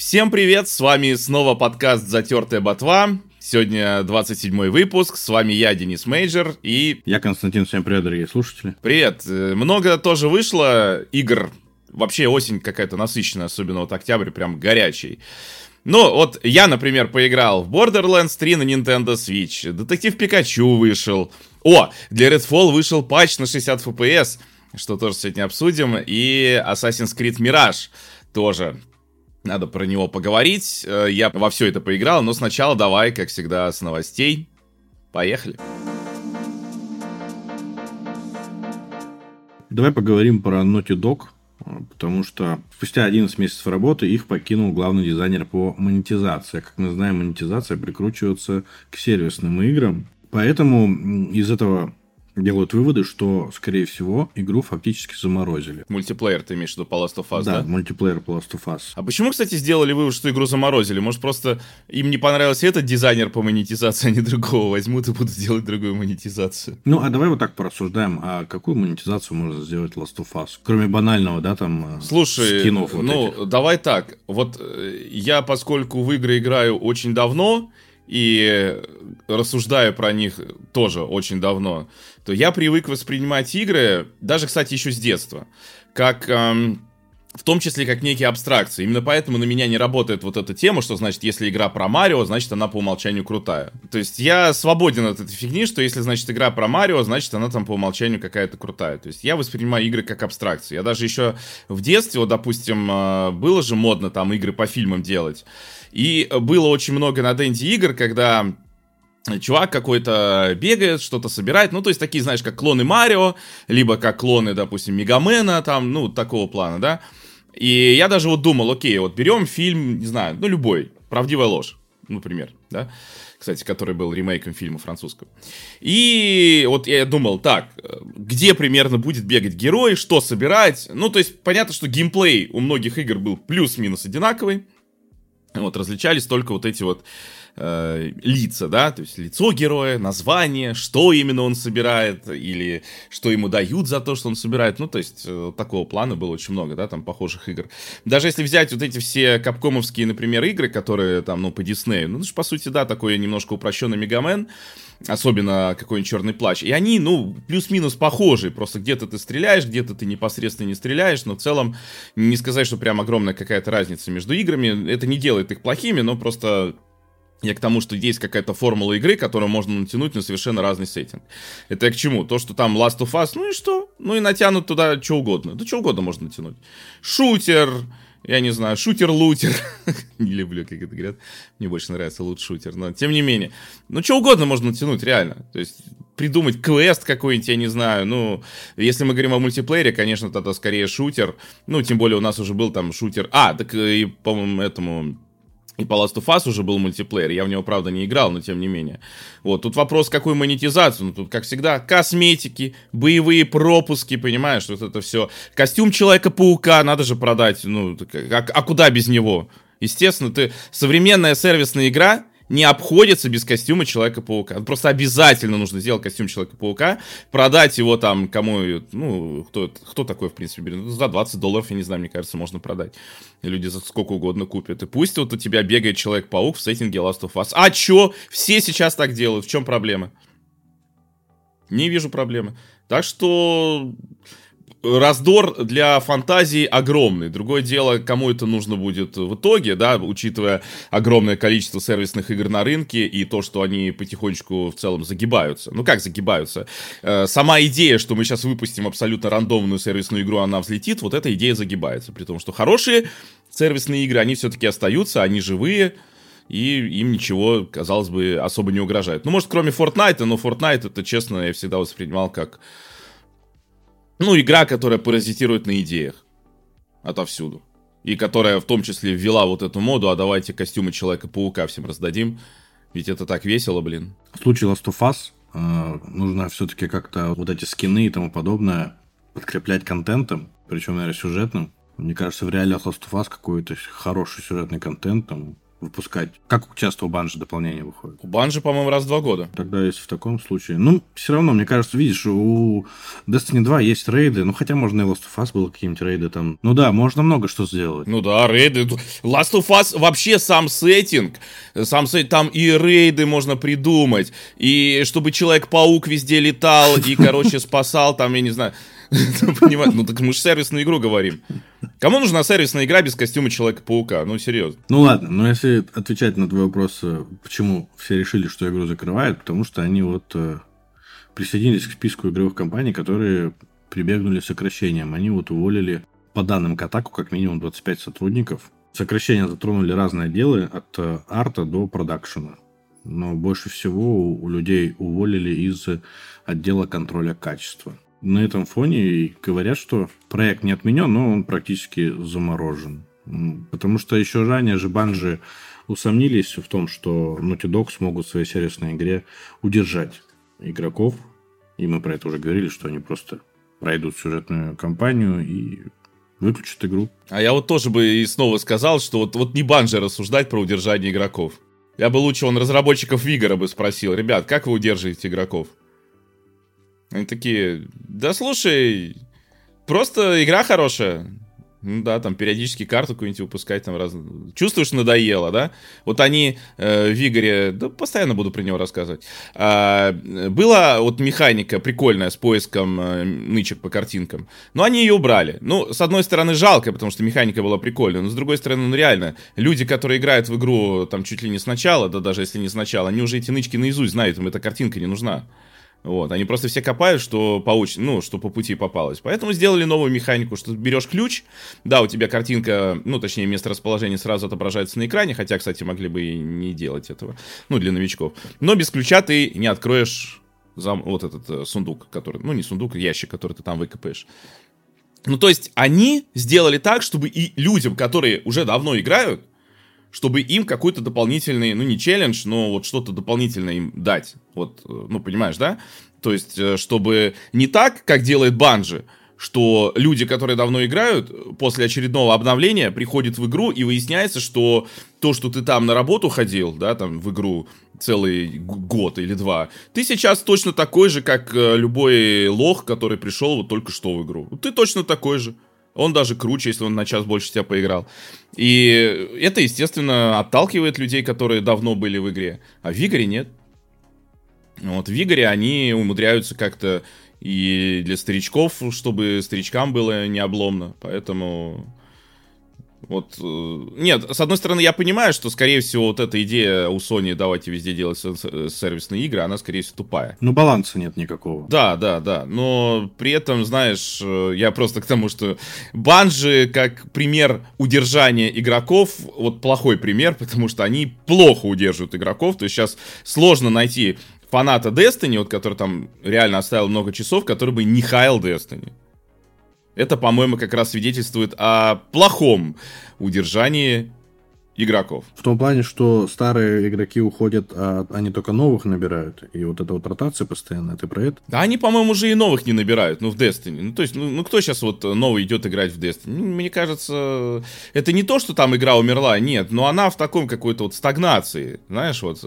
Всем привет, с вами снова подкаст «Затертая ботва». Сегодня 27 выпуск, с вами я, Денис Мейджер, и... Я Константин, всем привет, дорогие слушатели. Привет. Э, много тоже вышло игр. Вообще осень какая-то насыщенная, особенно вот октябрь прям горячий. Ну, вот я, например, поиграл в Borderlands 3 на Nintendo Switch. Детектив Пикачу вышел. О, для Redfall вышел патч на 60 FPS, что тоже сегодня обсудим. И Assassin's Creed Mirage тоже надо про него поговорить. Э, я во все это поиграл, но сначала давай, как всегда, с новостей. Поехали. Давай поговорим про Naughty Dog, потому что спустя 11 месяцев работы их покинул главный дизайнер по монетизации. Как мы знаем, монетизация прикручивается к сервисным играм. Поэтому из этого делают выводы, что, скорее всего, игру фактически заморозили. Мультиплеер ты имеешь в виду по Last of Us, да? Да, мультиплеер по Last of Us. А почему, кстати, сделали вывод, что игру заморозили? Может, просто им не понравился этот дизайнер по монетизации, а не другого возьмут и будут делать другую монетизацию? Ну, а давай вот так порассуждаем. А какую монетизацию можно сделать Last of Us? Кроме банального, да, там, э, Слушай, скинов вот ну, этих. давай так. Вот э, я, поскольку в игры играю очень давно, и рассуждаю про них тоже очень давно, то я привык воспринимать игры, даже, кстати, еще с детства, как... Эм, в том числе как некие абстракции. Именно поэтому на меня не работает вот эта тема, что значит, если игра про Марио, значит, она по умолчанию крутая. То есть я свободен от этой фигни, что если, значит, игра про Марио, значит, она там по умолчанию какая-то крутая. То есть я воспринимаю игры как абстракции. Я даже еще в детстве, вот, допустим, э, было же модно там игры по фильмам делать. И было очень много на Денде игр, когда чувак какой-то бегает, что-то собирает, ну, то есть такие, знаешь, как клоны Марио, либо как клоны, допустим, Мегамена, там, ну, такого плана, да. И я даже вот думал, окей, вот берем фильм, не знаю, ну, любой, «Правдивая ложь», например, да, кстати, который был ремейком фильма французского. И вот я думал, так, где примерно будет бегать герой, что собирать, ну, то есть понятно, что геймплей у многих игр был плюс-минус одинаковый, вот, различались только вот эти вот э, лица, да, то есть лицо героя, название, что именно он собирает, или что ему дают за то, что он собирает. Ну, то есть, э, такого плана было очень много, да, там, похожих игр. Даже если взять вот эти все капкомовские, например, игры, которые там, ну, по Диснею, ну, это же, по сути, да, такой немножко упрощенный Мегамен, особенно какой-нибудь черный плач. И они, ну, плюс-минус похожи. Просто где-то ты стреляешь, где-то ты непосредственно не стреляешь. Но в целом не сказать, что прям огромная какая-то разница между играми. Это не делает их плохими, но просто я к тому, что есть какая-то формула игры, которую можно натянуть на совершенно разный сеттинг. Это я к чему? То, что там Last of Us, ну и что? Ну и натянут туда что угодно. Да что угодно можно натянуть. Шутер, я не знаю, шутер-лутер. не люблю, как это говорят. Мне больше нравится лут-шутер, но тем не менее. Ну, что угодно можно натянуть, реально. То есть придумать квест какой-нибудь, я не знаю. Ну, если мы говорим о мультиплеере, конечно, тогда скорее шутер. Ну, тем более у нас уже был там шутер. А, так и, по-моему, этому и по Last of Us уже был мультиплеер, я в него, правда, не играл, но тем не менее. Вот, тут вопрос, какую монетизацию, ну, тут, как всегда, косметики, боевые пропуски, понимаешь, вот это все. Костюм Человека-паука надо же продать, ну, а, а куда без него? Естественно, ты современная сервисная игра, не обходится без костюма Человека-паука. Просто обязательно нужно сделать костюм Человека-паука, продать его там кому, ну, кто, кто такой, в принципе, берет. За 20 долларов, я не знаю, мне кажется, можно продать. Люди за сколько угодно купят. И пусть вот у тебя бегает Человек-паук в сеттинге Last of Us. А чё? Все сейчас так делают. В чем проблема? Не вижу проблемы. Так что раздор для фантазии огромный. Другое дело, кому это нужно будет в итоге, да, учитывая огромное количество сервисных игр на рынке и то, что они потихонечку в целом загибаются. Ну как загибаются? Э, сама идея, что мы сейчас выпустим абсолютно рандомную сервисную игру, она взлетит, вот эта идея загибается. При том, что хорошие сервисные игры, они все-таки остаются, они живые, и им ничего, казалось бы, особо не угрожает. Ну, может, кроме Fortnite, но Fortnite это, честно, я всегда воспринимал как ну, игра, которая паразитирует на идеях. Отовсюду. И которая в том числе ввела вот эту моду, а давайте костюмы Человека-паука всем раздадим. Ведь это так весело, блин. В случае Last of Us э, нужно все-таки как-то вот эти скины и тому подобное подкреплять контентом, причем, наверное, сюжетным. Мне кажется, в реалиях Last of Us какой-то хороший сюжетный контент, там, выпускать? Как часто у Банжи дополнение выходит? У Банжи, по-моему, раз в два года. Тогда если в таком случае... Ну, все равно, мне кажется, видишь, у Destiny 2 есть рейды, ну, хотя можно и Last of Us было какие-нибудь рейды там. Ну да, можно много что сделать. Ну да, рейды. Last of Us вообще сам сеттинг, сам сеттинг, там и рейды можно придумать, и чтобы Человек-паук везде летал, и, короче, спасал там, я не знаю... Ну так мы же сервисную игру говорим. Кому нужна сервисная игра без костюма Человека-паука? Ну, серьезно. Ну ладно, но если отвечать на твой вопрос, э, почему все решили, что игру закрывают, потому что они вот э, присоединились к списку игровых компаний, которые прибегнули к сокращениям. Они вот уволили, по данным Катаку, как минимум 25 сотрудников. Сокращения затронули разные отделы, от э, арта до продакшена. Но больше всего у людей уволили из отдела контроля качества на этом фоне говорят, что проект не отменен, но он практически заморожен. Потому что еще ранее же Банжи усомнились в том, что Naughty Dog смогут в своей сервисной игре удержать игроков. И мы про это уже говорили, что они просто пройдут сюжетную кампанию и выключат игру. А я вот тоже бы и снова сказал, что вот, вот не Банжи рассуждать про удержание игроков. Я бы лучше он разработчиков Вигора бы спросил, ребят, как вы удерживаете игроков? Они такие, да слушай, просто игра хорошая. Ну да, там периодически карту какую-нибудь выпускать, там раз... Чувствуешь, надоело, да? Вот они э, в Игоре, да постоянно буду про него рассказывать. А, была вот механика прикольная с поиском э, нычек по картинкам, но они ее убрали. Ну, с одной стороны, жалко, потому что механика была прикольная, но с другой стороны, ну реально, люди, которые играют в игру там чуть ли не сначала, да даже если не сначала, они уже эти нычки наизусть знают, им эта картинка не нужна. Вот, они просто все копают, что по, ну, что по пути попалось. Поэтому сделали новую механику, что берешь ключ, да, у тебя картинка, ну, точнее, место расположения сразу отображается на экране, хотя, кстати, могли бы и не делать этого, ну, для новичков. Но без ключа ты не откроешь зам, вот этот э, сундук, который, ну, не сундук, ящик, который ты там выкопаешь. Ну, то есть, они сделали так, чтобы и людям, которые уже давно играют, чтобы им какой-то дополнительный, ну не челлендж, но вот что-то дополнительное им дать. Вот, э, ну понимаешь, да? То есть, э, чтобы не так, как делает Банжи, что люди, которые давно играют, после очередного обновления приходят в игру и выясняется, что то, что ты там на работу ходил, да, там в игру целый год или два, ты сейчас точно такой же, как э, любой лох, который пришел вот только что в игру. Ты точно такой же. Он даже круче, если он на час больше тебя поиграл. И это, естественно, отталкивает людей, которые давно были в игре. А в Вигоре нет. Вот в Вигоре они умудряются как-то и для старичков, чтобы старичкам было не обломно. Поэтому вот, э, нет, с одной стороны, я понимаю, что, скорее всего, вот эта идея у Sony давайте везде делать сервисные игры, она, скорее всего, тупая. Ну, баланса нет никакого. Да, да, да, но при этом, знаешь, э, я просто к тому, что банжи, как пример удержания игроков, вот плохой пример, потому что они плохо удерживают игроков, то есть сейчас сложно найти фаната Destiny, вот который там реально оставил много часов, который бы не хаял Destiny. Это, по-моему, как раз свидетельствует о плохом удержании игроков. В том плане, что старые игроки уходят, а они только новых набирают. И вот эта вот ротация постоянно, ты про это? Да они, по-моему, уже и новых не набирают, ну, в Destiny. Ну, то есть, ну, ну кто сейчас вот новый идет играть в Destiny? Ну, мне кажется, это не то, что там игра умерла, нет, но она в таком какой-то вот стагнации, знаешь, вот...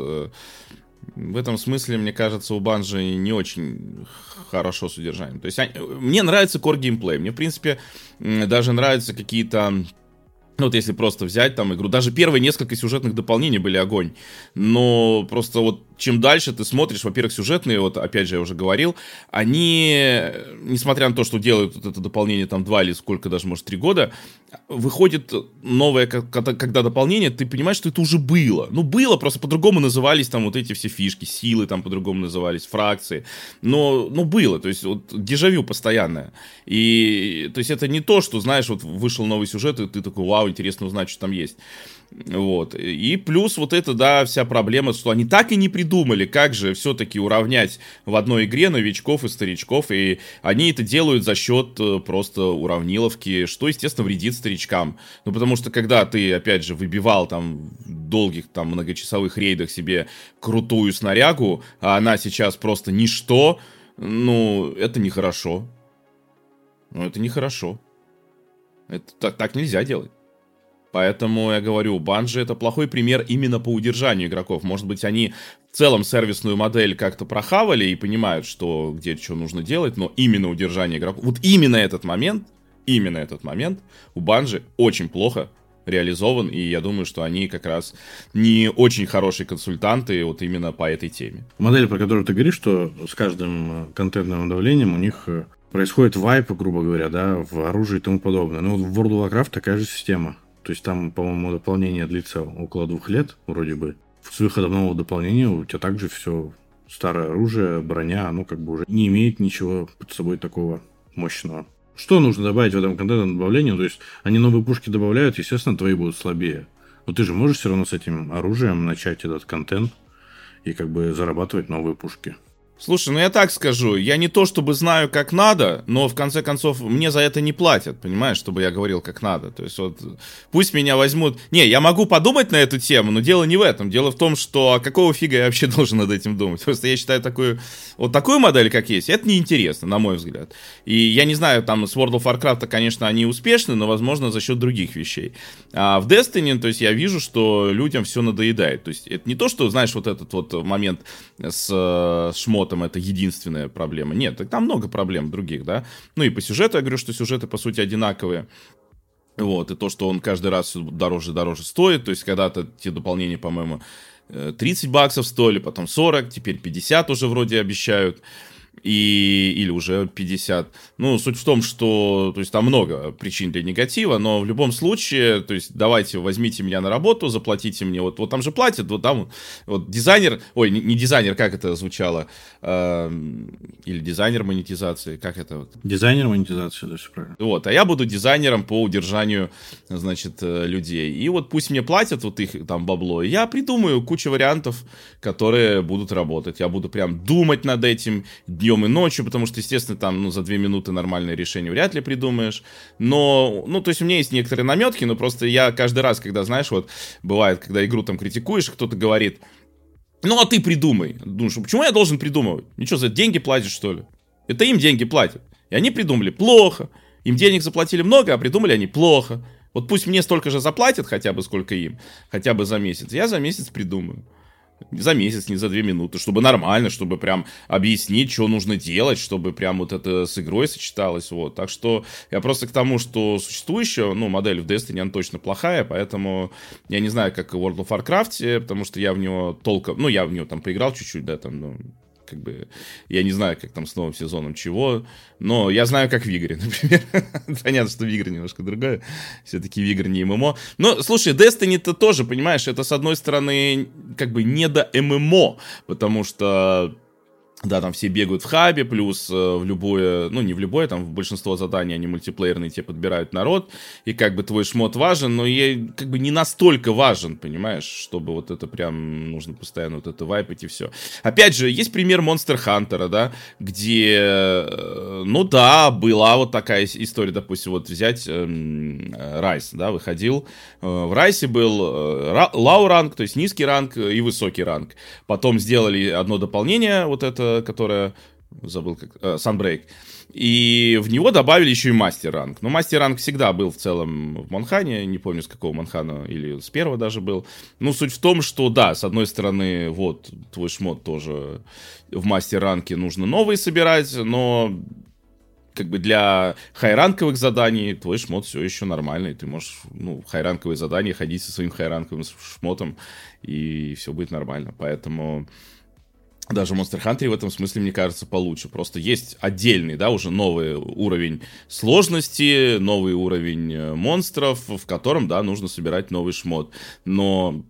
В этом смысле, мне кажется, у Банжи не очень хорошо с удержанием. То есть мне нравится core геймплей. Мне, в принципе, даже нравятся какие-то ну, вот если просто взять там игру, даже первые несколько сюжетных дополнений были огонь, но просто вот чем дальше ты смотришь, во-первых, сюжетные, вот опять же я уже говорил, они, несмотря на то, что делают вот это дополнение там два или сколько даже, может, три года, выходит новое, когда, дополнение, ты понимаешь, что это уже было. Ну, было, просто по-другому назывались там вот эти все фишки, силы там по-другому назывались, фракции, но, но было, то есть вот дежавю постоянное. И, то есть это не то, что, знаешь, вот вышел новый сюжет, и ты такой, вау, интересно узнать, что там есть. Вот. И плюс вот это, да, вся проблема, что они так и не придумали, как же все-таки уравнять в одной игре новичков и старичков, и они это делают за счет э, просто уравниловки, что, естественно, вредит старичкам. Ну, потому что когда ты, опять же, выбивал там долгих там многочасовых рейдах себе крутую снарягу, а она сейчас просто ничто, ну, это нехорошо. Ну, это нехорошо. Это так, так нельзя делать. Поэтому я говорю, Банжи это плохой пример именно по удержанию игроков. Может быть, они в целом сервисную модель как-то прохавали и понимают, что где что нужно делать, но именно удержание игроков, вот именно этот момент, именно этот момент у Банжи очень плохо реализован, и я думаю, что они как раз не очень хорошие консультанты вот именно по этой теме. Модель, про которую ты говоришь, что с каждым э, контентным давлением у них э, происходит вайп, грубо говоря, да, в оружии и тому подобное. Ну, в World of Warcraft такая же система. То есть там, по-моему, дополнение длится около двух лет, вроде бы. С выходом нового дополнения у тебя также все старое оружие, броня, оно как бы уже не имеет ничего под собой такого мощного. Что нужно добавить в этом контентном добавлении? То есть они новые пушки добавляют, естественно, твои будут слабее. Но ты же можешь все равно с этим оружием начать этот контент и как бы зарабатывать новые пушки. Слушай, ну я так скажу, я не то чтобы знаю, как надо, но в конце концов мне за это не платят, понимаешь, чтобы я говорил, как надо. То есть вот пусть меня возьмут... Не, я могу подумать на эту тему, но дело не в этом. Дело в том, что а какого фига я вообще должен над этим думать? Просто я считаю такую... Вот такую модель, как есть, это неинтересно, на мой взгляд. И я не знаю, там с World of Warcraft, конечно, они успешны, но, возможно, за счет других вещей. А в Destiny, то есть я вижу, что людям все надоедает. То есть это не то, что, знаешь, вот этот вот момент с, с шмотом этом это единственная проблема. Нет, там много проблем других, да. Ну и по сюжету я говорю, что сюжеты, по сути, одинаковые. Вот, и то, что он каждый раз дороже и дороже стоит, то есть когда-то те дополнения, по-моему, 30 э, баксов стоили, потом 40, теперь 50 уже вроде обещают и, или уже 50. Ну, суть в том, что, то есть, там много причин для негатива, но в любом случае, то есть, давайте, возьмите меня на работу, заплатите мне, вот, вот там же платят, вот там, вот дизайнер, ой, не, не дизайнер, как это звучало, э, или дизайнер монетизации, как это? Вот? Дизайнер монетизации, да, все правильно. Вот, а я буду дизайнером по удержанию, значит, э, людей. И вот пусть мне платят вот их там бабло, и я придумаю кучу вариантов, которые будут работать. Я буду прям думать над этим, днем и ночью, потому что, естественно, там, ну, за две минуты нормальное решение вряд ли придумаешь. Но, ну, то есть у меня есть некоторые наметки, но просто я каждый раз, когда, знаешь, вот, бывает, когда игру там критикуешь, кто-то говорит, ну, а ты придумай. Думаешь, почему я должен придумывать? Ничего, за деньги платишь, что ли? Это им деньги платят. И они придумали плохо. Им денег заплатили много, а придумали они плохо. Вот пусть мне столько же заплатят, хотя бы сколько им, хотя бы за месяц. Я за месяц придумаю за месяц, не за две минуты, чтобы нормально, чтобы прям объяснить, что нужно делать, чтобы прям вот это с игрой сочеталось, вот. Так что я просто к тому, что существующая, ну, модель в Destiny, она точно плохая, поэтому я не знаю, как в World of Warcraft, потому что я в него толком, ну, я в него там поиграл чуть-чуть, да, там, ну, как бы, я не знаю, как там с новым сезоном чего, но я знаю, как в игре, например. Понятно, что в игре немножко другое, все-таки в игре не ММО. Но, слушай, Destiny-то тоже, понимаешь, это, с одной стороны, как бы не до ММО, потому что да, там все бегают в хабе, плюс э, в любое, ну не в любое, там в большинство заданий они мультиплеерные, тебе подбирают народ, и как бы твой шмот важен, но я как бы не настолько важен, понимаешь, чтобы вот это прям нужно постоянно вот это вайпать и все. Опять же, есть пример Monster Hunter, да, где, э, ну да, была вот такая история, допустим, вот взять эм, Райс, да, выходил, э, в Райсе был э, лау ранг, то есть низкий ранг и высокий ранг. Потом сделали одно дополнение, вот это которая забыл как, э, Sunbreak. И в него добавили еще и мастер ранг. Но мастер ранг всегда был в целом в Манхане, не помню с какого Манхана, или с первого даже был. Ну, суть в том, что да, с одной стороны, вот, твой шмот тоже в мастер ранке нужно новые собирать, но как бы для хайранковых заданий твой шмот все еще нормальный. Ты можешь, ну, хайранковые задания ходить со своим хайранковым шмотом, и все будет нормально. Поэтому даже Monster Hunter в этом смысле, мне кажется, получше. Просто есть отдельный, да, уже новый уровень сложности, новый уровень э, монстров, в котором, да, нужно собирать новый шмот. Но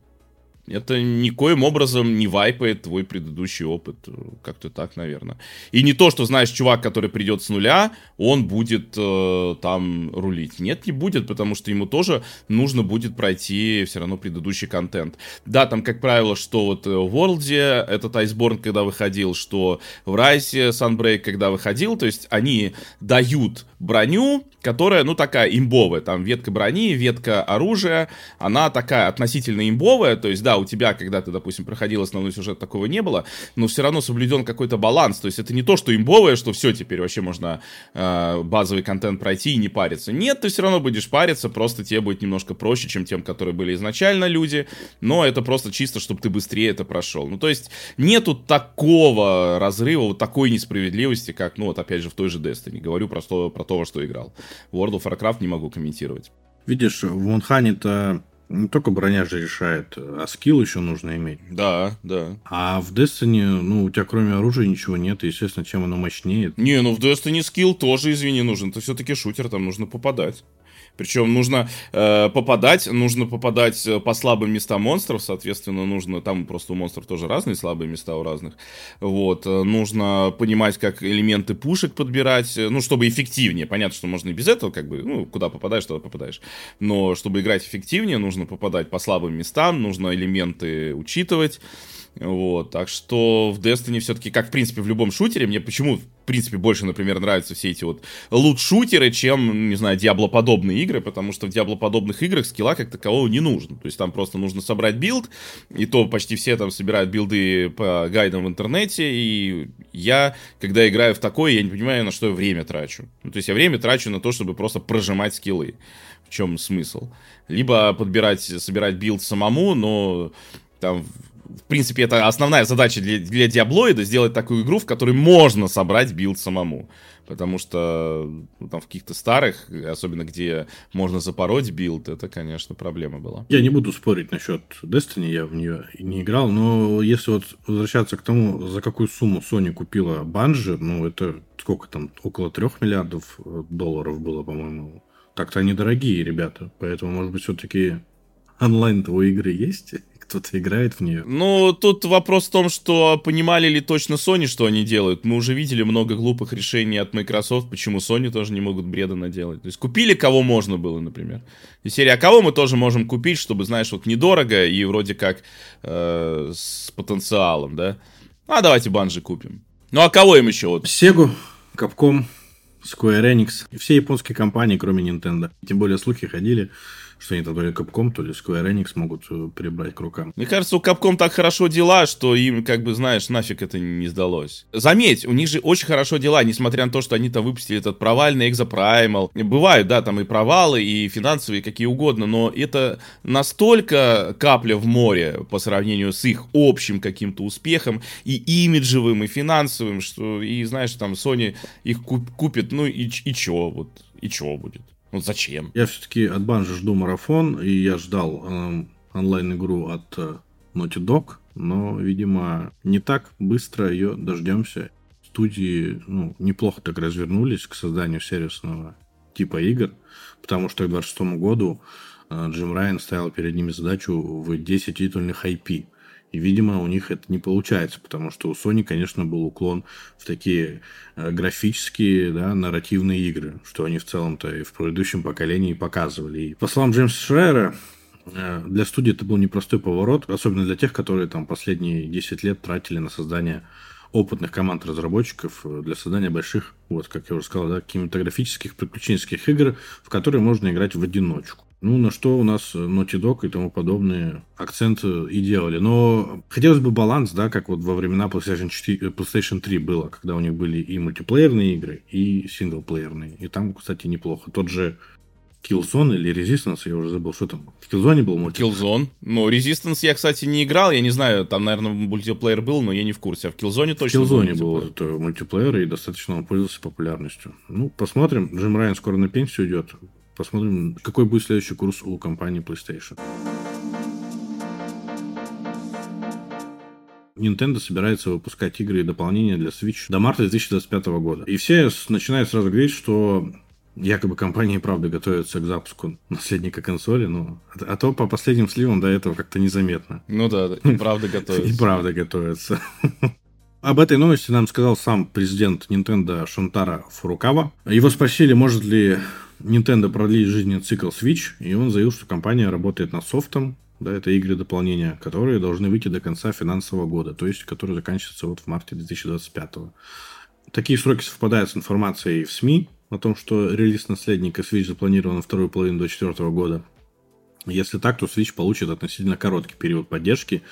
это никоим образом не вайпает твой предыдущий опыт. Как-то так, наверное. И не то, что, знаешь, чувак, который придет с нуля, он будет э, там рулить. Нет, не будет, потому что ему тоже нужно будет пройти все равно предыдущий контент. Да, там, как правило, что вот в World этот Iceborne, когда выходил, что в Райсе Sunbreak, когда выходил, то есть они дают броню, которая, ну, такая имбовая. Там ветка брони, ветка оружия, она такая относительно имбовая, то есть, да, у тебя, когда ты, допустим, проходил основной сюжет, такого не было, но все равно соблюден какой-то баланс. То есть это не то, что имбовое, что все, теперь вообще можно э, базовый контент пройти и не париться. Нет, ты все равно будешь париться, просто тебе будет немножко проще, чем тем, которые были изначально люди, но это просто чисто, чтобы ты быстрее это прошел. Ну, то есть нету такого разрыва, вот такой несправедливости, как, ну, вот опять же, в той же Destiny. Говорю про про то, что играл. World of Warcraft не могу комментировать. Видишь, в Монхане-то не только броня же решает, а скилл еще нужно иметь. Да, да. А в Destiny, ну, у тебя кроме оружия ничего нет, и, естественно, чем оно мощнее. Не, ну в Destiny скилл тоже, извини, нужен. Это все-таки шутер, там нужно попадать. Причем нужно э, попадать, нужно попадать э, по слабым местам монстров, соответственно, нужно, там просто у монстров тоже разные слабые места у разных, вот, э, нужно понимать, как элементы пушек подбирать, э, ну, чтобы эффективнее, понятно, что можно и без этого, как бы, ну, куда попадаешь, туда попадаешь, но чтобы играть эффективнее, нужно попадать по слабым местам, нужно элементы учитывать, вот, так что в Destiny все-таки, как в принципе в любом шутере, мне почему в принципе больше, например, нравятся все эти вот лут-шутеры, чем, не знаю, Diablo-подобные игры, потому что в Diablo-подобных играх скилла как такового не нужно. То есть там просто нужно собрать билд, и то почти все там собирают билды по гайдам в интернете, и я, когда играю в такое, я не понимаю, на что я время трачу. Ну, то есть я время трачу на то, чтобы просто прожимать скиллы. В чем смысл? Либо подбирать, собирать билд самому, но там в принципе, это основная задача для, для Диаблоида, сделать такую игру, в которой можно собрать билд самому. Потому что ну, там в каких-то старых, особенно где можно запороть билд, это, конечно, проблема была. Я не буду спорить насчет Destiny, я в нее не играл, но если вот возвращаться к тому, за какую сумму Sony купила Банжи, ну, это сколько там, около трех миллиардов долларов было, по-моему. Так-то они дорогие, ребята. Поэтому, может быть, все-таки онлайн того игры есть? Кто-то играет в нее. Ну, тут вопрос в том, что понимали ли точно Sony, что они делают. Мы уже видели много глупых решений от Microsoft, почему Sony тоже не могут бреда наделать. То есть купили кого можно было, например. И серия, а кого мы тоже можем купить, чтобы, знаешь, вот недорого и вроде как э, с потенциалом, да? А давайте банжи купим. Ну а кого им еще? Вот? Sega, Capcom, Square Enix. Все японские компании, кроме Nintendo. Тем более слухи ходили, что они там то ли Capcom, то ли Square Enix могут э, прибрать к рукам. Мне кажется, у Capcom так хорошо дела, что им, как бы, знаешь, нафиг это не сдалось. Заметь, у них же очень хорошо дела, несмотря на то, что они там выпустили этот провальный Exoprimal. Бывают, да, там и провалы, и финансовые, какие угодно, но это настолько капля в море по сравнению с их общим каким-то успехом, и имиджевым, и финансовым, что, и знаешь, там Sony их купит, ну и, и чё, вот, и чё будет. Ну зачем? Я все-таки от Банжи жду марафон, и я ждал э, онлайн-игру от э, Naughty Dog, но, видимо, не так быстро ее дождемся. Студии ну, неплохо так развернулись к созданию сервисного типа игр, потому что к 2026 году э, Джим Райан ставил перед ними задачу в 10 титульных IP. И, видимо, у них это не получается, потому что у Sony, конечно, был уклон в такие э, графические, да, нарративные игры, что они в целом-то и в предыдущем поколении показывали. И по словам Джеймса Шрайера, э, для студии это был непростой поворот, особенно для тех, которые там последние 10 лет тратили на создание опытных команд разработчиков э, для создания больших, вот, как я уже сказал, да, кинематографических приключенческих игр, в которые можно играть в одиночку. Ну, на что у нас Naughty Dog и тому подобные акценты и делали. Но хотелось бы баланс, да, как вот во времена PlayStation, 4, PlayStation 3 было, когда у них были и мультиплеерные игры, и синглплеерные. И там, кстати, неплохо. Тот же Killzone или Resistance, я уже забыл, что там. В Killzone был мультиплеер. Killzone. Ну, Resistance я, кстати, не играл, я не знаю, там, наверное, мультиплеер был, но я не в курсе. А в Killzone точно В Killzone был, был мультиплеер, и достаточно он пользовался популярностью. Ну, посмотрим. Джим Райан скоро на пенсию идет. Посмотрим, какой будет следующий курс у компании PlayStation. Nintendo собирается выпускать игры и дополнения для Switch до марта 2025 года. И все начинают сразу говорить, что якобы компания и правда готовится к запуску наследника консоли, ну, а, а то по последним сливам до этого как-то незаметно. Ну да, и правда готовится. И правда готовится. Об этой новости нам сказал сам президент Nintendo Шунтара Фурукава. Его спросили, может ли Nintendo продлили жизненный цикл Switch, и он заявил, что компания работает над софтом, да, это игры дополнения, которые должны выйти до конца финансового года, то есть которые заканчиваются вот в марте 2025. Такие сроки совпадают с информацией в СМИ о том, что релиз наследника Switch запланирован на вторую половину 2024 года. Если так, то Switch получит относительно короткий период поддержки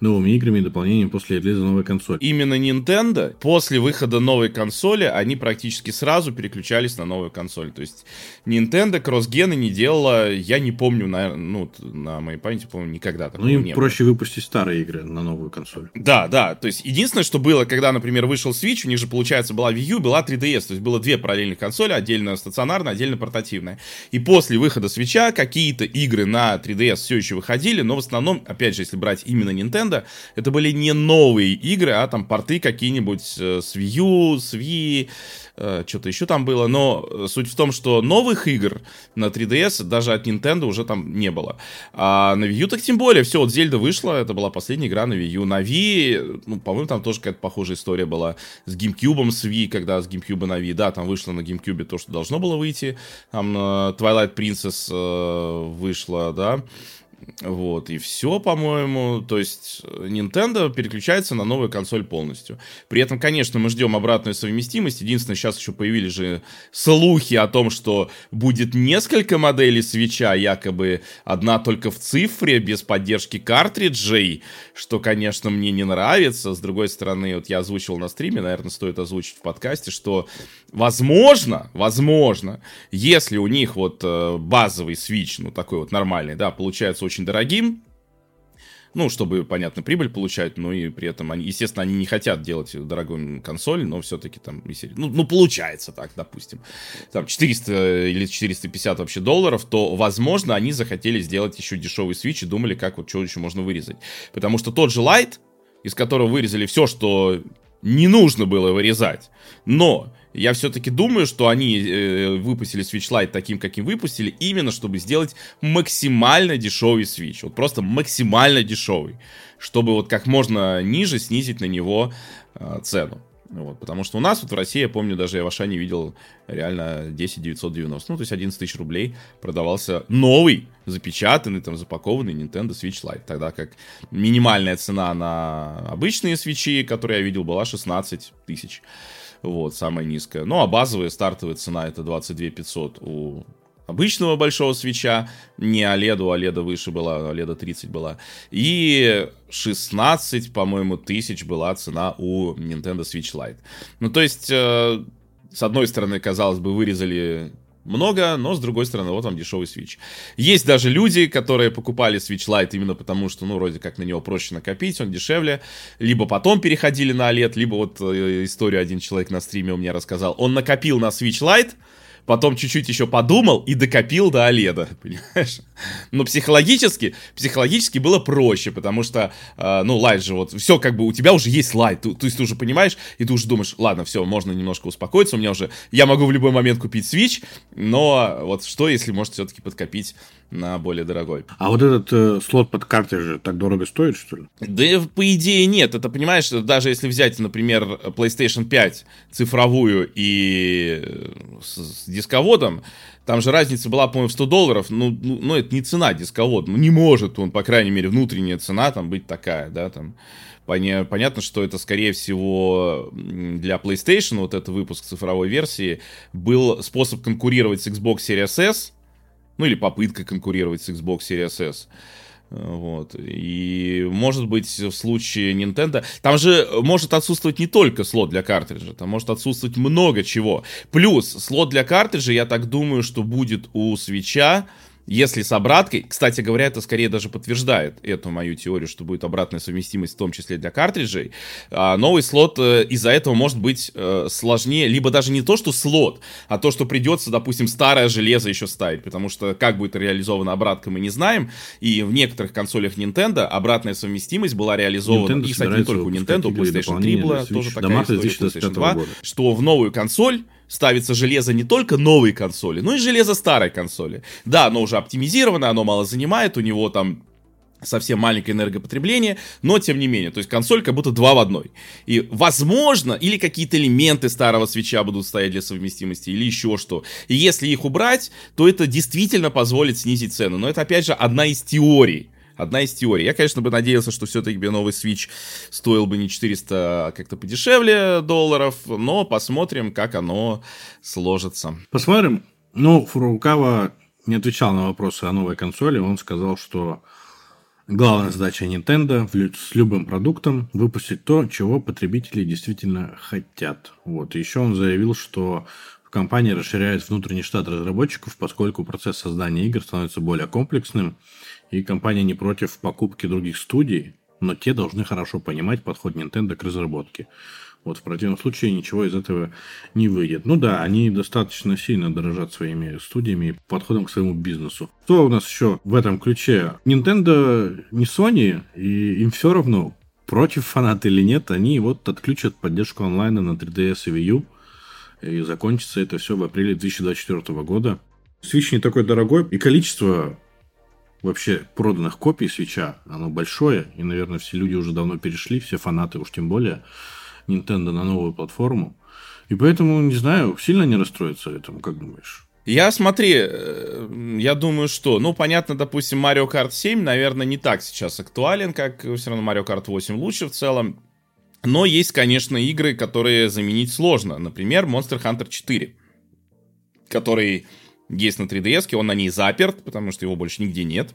новыми играми и дополнениями после релиза новой консоли. Именно Nintendo после выхода новой консоли, они практически сразу переключались на новую консоль. То есть Nintendo кроссгены не делала, я не помню, на, ну, на моей памяти, по-моему, никогда такого Ну, им не проще было. выпустить старые игры на новую консоль. Да, да. То есть единственное, что было, когда, например, вышел Switch, у них же, получается, была Wii U, была 3DS. То есть было две параллельных консоли, отдельно стационарная, отдельно портативная. И после выхода Switch какие-то игры на 3DS все еще выходили, но в основном, опять же, если брать именно Nintendo, Nintendo, это были не новые игры, а там порты какие-нибудь э, с Wii с Wii, э, что-то еще там было, но суть в том, что новых игр на 3DS даже от Nintendo уже там не было. А на Wii U так тем более, все, вот Зельда вышла, это была последняя игра на Wii U. На Wii, ну, по-моему, там тоже какая-то похожая история была с GameCube, с Wii, когда с GameCube на Wii, да, там вышло на GameCube то, что должно было выйти, там э, Twilight Princess вышла, да, вот, и все, по-моему. То есть Nintendo переключается на новую консоль полностью. При этом, конечно, мы ждем обратную совместимость. Единственное, сейчас еще появились же слухи о том, что будет несколько моделей свеча, якобы одна только в цифре, без поддержки картриджей, что, конечно, мне не нравится. С другой стороны, вот я озвучивал на стриме, наверное, стоит озвучить в подкасте, что возможно, возможно, если у них вот э, базовый Switch, ну такой вот нормальный, да, получается очень дорогим, ну, чтобы, понятно, прибыль получать, но и при этом, они, естественно, они не хотят делать дорогую консоль, но все-таки там, ну, ну, получается так, допустим, там 400 или 450 вообще долларов, то, возможно, они захотели сделать еще дешевый Switch и думали, как вот что еще можно вырезать. Потому что тот же Lite, из которого вырезали все, что не нужно было вырезать, но я все-таки думаю, что они э, выпустили Switch Lite таким, каким выпустили, именно чтобы сделать максимально дешевый Switch. Вот просто максимально дешевый. Чтобы вот как можно ниже снизить на него э, цену. Вот, потому что у нас вот в России, я помню, даже я в Ашане видел реально 10 990, ну, то есть 11 тысяч рублей продавался новый, запечатанный, там, запакованный Nintendo Switch Lite, тогда как минимальная цена на обычные свечи, которые я видел, была 16 тысяч вот, самая низкая. Ну, а базовая стартовая цена это 22 500 у обычного большого свеча, не OLED, у OLED выше была, OLED 30 была, и 16, по-моему, тысяч была цена у Nintendo Switch Lite. Ну, то есть, э, с одной стороны, казалось бы, вырезали много, но с другой стороны, вот вам дешевый Switch. Есть даже люди, которые покупали Switch Lite именно потому, что, ну, вроде как на него проще накопить, он дешевле. Либо потом переходили на OLED, либо вот э, историю один человек на стриме у меня рассказал. Он накопил на Switch Lite, потом чуть-чуть еще подумал и докопил до Оледа, понимаешь? Но психологически, психологически было проще, потому что, э, ну, лайт же вот, все как бы, у тебя уже есть лайт, то, то есть ты уже понимаешь, и ты уже думаешь, ладно, все, можно немножко успокоиться, у меня уже, я могу в любой момент купить Switch, но вот что, если может все-таки подкопить на более дорогой. А вот этот э, слот под картой же так дорого стоит, что ли? Да, по идее, нет. Это, понимаешь, даже если взять, например, PlayStation 5 цифровую и э, с, с дисководом, там же разница была, по-моему, в 100 долларов. Ну, ну, ну, это не цена дисковод. Ну, не может он, по крайней мере, внутренняя цена там быть такая, да, там. Понятно, что это, скорее всего, для PlayStation, вот этот выпуск цифровой версии, был способ конкурировать с Xbox Series S, ну или попытка конкурировать с Xbox Series S. Вот. И может быть в случае Nintendo... Там же может отсутствовать не только слот для картриджа, там может отсутствовать много чего. Плюс слот для картриджа, я так думаю, что будет у свеча если с обраткой, кстати говоря, это скорее даже подтверждает эту мою теорию, что будет обратная совместимость, в том числе для картриджей, а новый слот э, из-за этого может быть э, сложнее, либо даже не то, что слот, а то, что придется, допустим, старое железо еще ставить, потому что как будет реализована обратка, мы не знаем, и в некоторых консолях Nintendo обратная совместимость была реализована, Nintendo и, кстати, не только у Nintendo, у PlayStation 3 была тоже такая история, PlayStation 2, года. что в новую консоль ставится железо не только новой консоли, но и железо старой консоли. Да, оно уже оптимизировано, оно мало занимает, у него там совсем маленькое энергопотребление, но тем не менее, то есть консоль как будто два в одной. И возможно, или какие-то элементы старого свеча будут стоять для совместимости, или еще что. И если их убрать, то это действительно позволит снизить цену. Но это опять же одна из теорий одна из теорий. Я, конечно, бы надеялся, что все-таки новый Switch стоил бы не 400, а как-то подешевле долларов, но посмотрим, как оно сложится. Посмотрим. Ну, Фурукава не отвечал на вопросы о новой консоли. Он сказал, что главная задача Nintendo с любым продуктом выпустить то, чего потребители действительно хотят. Вот. еще он заявил, что компания расширяет внутренний штат разработчиков, поскольку процесс создания игр становится более комплексным, и компания не против покупки других студий, но те должны хорошо понимать подход Nintendo к разработке. Вот в противном случае ничего из этого не выйдет. Ну да, они достаточно сильно дорожат своими студиями и подходом к своему бизнесу. Что у нас еще в этом ключе? Nintendo не Sony, и им все равно, против фанаты или нет, они вот отключат поддержку онлайна на 3DS и Wii U. И закончится это все в апреле 2024 года. Switch не такой дорогой, и количество вообще проданных копий свеча, оно большое, и, наверное, все люди уже давно перешли, все фанаты уж тем более, Nintendo на новую платформу. И поэтому, не знаю, сильно не расстроиться этому, как думаешь? Я, смотри, э, я думаю, что, ну, понятно, допустим, Mario Kart 7, наверное, не так сейчас актуален, как все равно Mario Kart 8 лучше в целом. Но есть, конечно, игры, которые заменить сложно. Например, Monster Hunter 4, который есть на 3DS, он на ней заперт, потому что его больше нигде нет.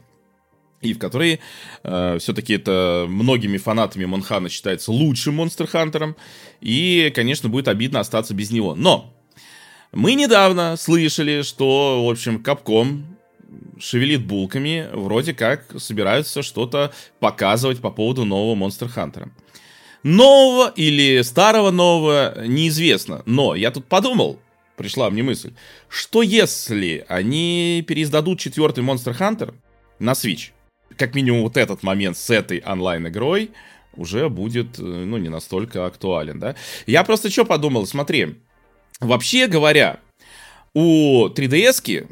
И в которой э, все-таки это многими фанатами Монхана считается лучшим Монстр Хантером. И, конечно, будет обидно остаться без него. Но мы недавно слышали, что, в общем, Капком шевелит булками, вроде как собираются что-то показывать по поводу нового Монстр Хантера. Нового или старого нового неизвестно. Но я тут подумал, пришла мне мысль, что если они переиздадут четвертый Monster Hunter на Switch, как минимум вот этот момент с этой онлайн-игрой уже будет, э, ну, не настолько актуален, да. Я просто что подумал, смотри, вообще говоря, у 3DS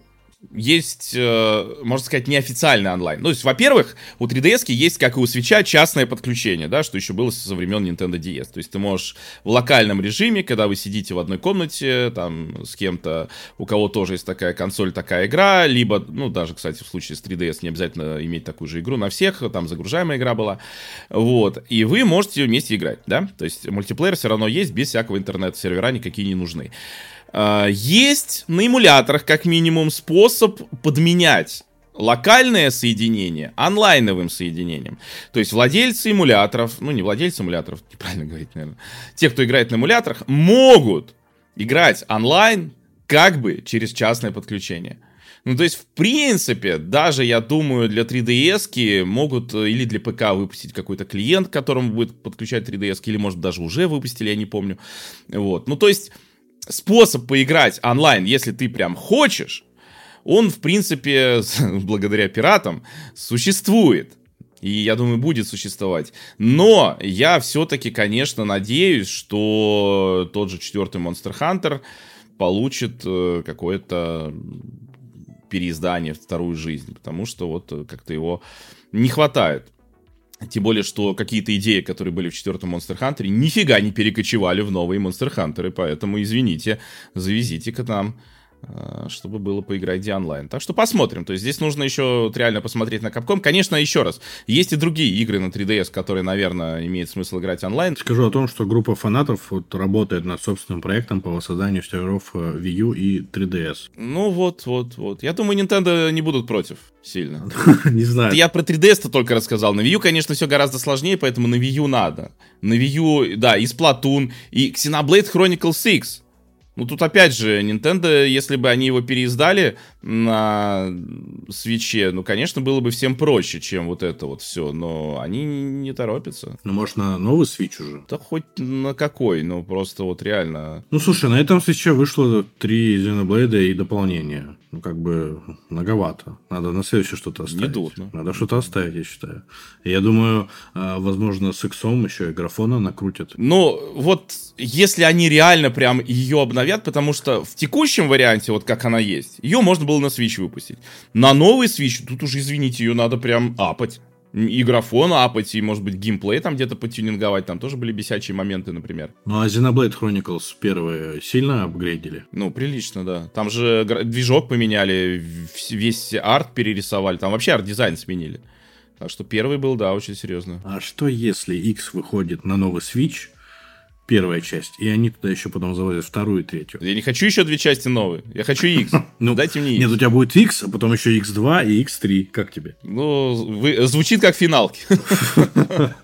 есть, э, можно сказать, неофициальный онлайн. Ну, то есть, во-первых, у 3DS есть, как и у свеча, частное подключение, да, что еще было со времен Nintendo DS. То есть ты можешь в локальном режиме, когда вы сидите в одной комнате, там, с кем-то, у кого тоже есть такая консоль, такая игра, либо, ну, даже, кстати, в случае с 3DS не обязательно иметь такую же игру на всех, там загружаемая игра была, вот, и вы можете вместе играть, да, то есть мультиплеер все равно есть, без всякого интернет-сервера никакие не нужны. А, есть на эмуляторах, как минимум, способ подменять локальное соединение онлайновым соединением. То есть владельцы эмуляторов, ну не владельцы эмуляторов, неправильно говорить, наверное, те, кто играет на эмуляторах, могут играть онлайн как бы через частное подключение. Ну, то есть, в принципе, даже, я думаю, для 3DS могут э, или для ПК выпустить какой-то клиент, к которому будет подключать 3DS, или, может, даже уже выпустили, я не помню. Вот. Ну, то есть, способ поиграть онлайн, если ты прям хочешь, он, в принципе, благодаря пиратам, существует. И я думаю, будет существовать. Но я все-таки, конечно, надеюсь, что тот же четвертый Monster Hunter получит э, какое-то переиздание, вторую жизнь. Потому что вот как-то его не хватает. Тем более, что какие-то идеи, которые были в четвертом Monster Hunter, нифига не перекочевали в новые Monster Hunter, поэтому, извините, завезите к нам чтобы было поиграть где онлайн. Так что посмотрим. То есть здесь нужно еще вот реально посмотреть на Capcom. Конечно, еще раз, есть и другие игры на 3DS, которые, наверное, имеет смысл играть онлайн. Скажу о том, что группа фанатов вот работает над собственным проектом по воссозданию серверов э, Wii U и 3DS. Ну вот, вот, вот. Я думаю, Nintendo не будут против сильно. Не знаю. Я про 3DS-то только рассказал. На Wii U, конечно, все гораздо сложнее, поэтому на Wii U надо. На Wii U, да, и Splatoon, и Xenoblade Chronicles 6. Ну, тут опять же, Nintendo, если бы они его переиздали на свече, ну, конечно, было бы всем проще, чем вот это вот все, но они не торопятся. Ну, может, на новый свич уже? Да хоть на какой, ну, просто вот реально... Ну, слушай, на этом свече вышло три Xenoblade и дополнения. Ну, как бы многовато. Надо на следующее что-то оставить. Не дутно. Надо что-то оставить, я считаю. Я думаю, а, возможно, с иксом еще и графона накрутят. Ну, вот если они реально прям ее обновят, потому что в текущем варианте, вот как она есть, ее можно было на Switch выпустить. На новый Switch, тут уже, извините, ее надо прям апать. И графон апать, и, может быть, геймплей там где-то потюнинговать. Там тоже были бесячие моменты, например. Ну, а Xenoblade Chronicles первые сильно апгрейдили? Ну, прилично, да. Там же движок поменяли, весь арт перерисовали. Там вообще арт-дизайн сменили. Так что первый был, да, очень серьезно. А что если X выходит на новый Switch, первая часть, и они туда еще потом завозят вторую и третью. Я не хочу еще две части новые. Я хочу X. Ну, дайте мне X. Нет, у тебя будет X, а потом еще X2 и X3. Как тебе? Ну, вы, звучит как финалки.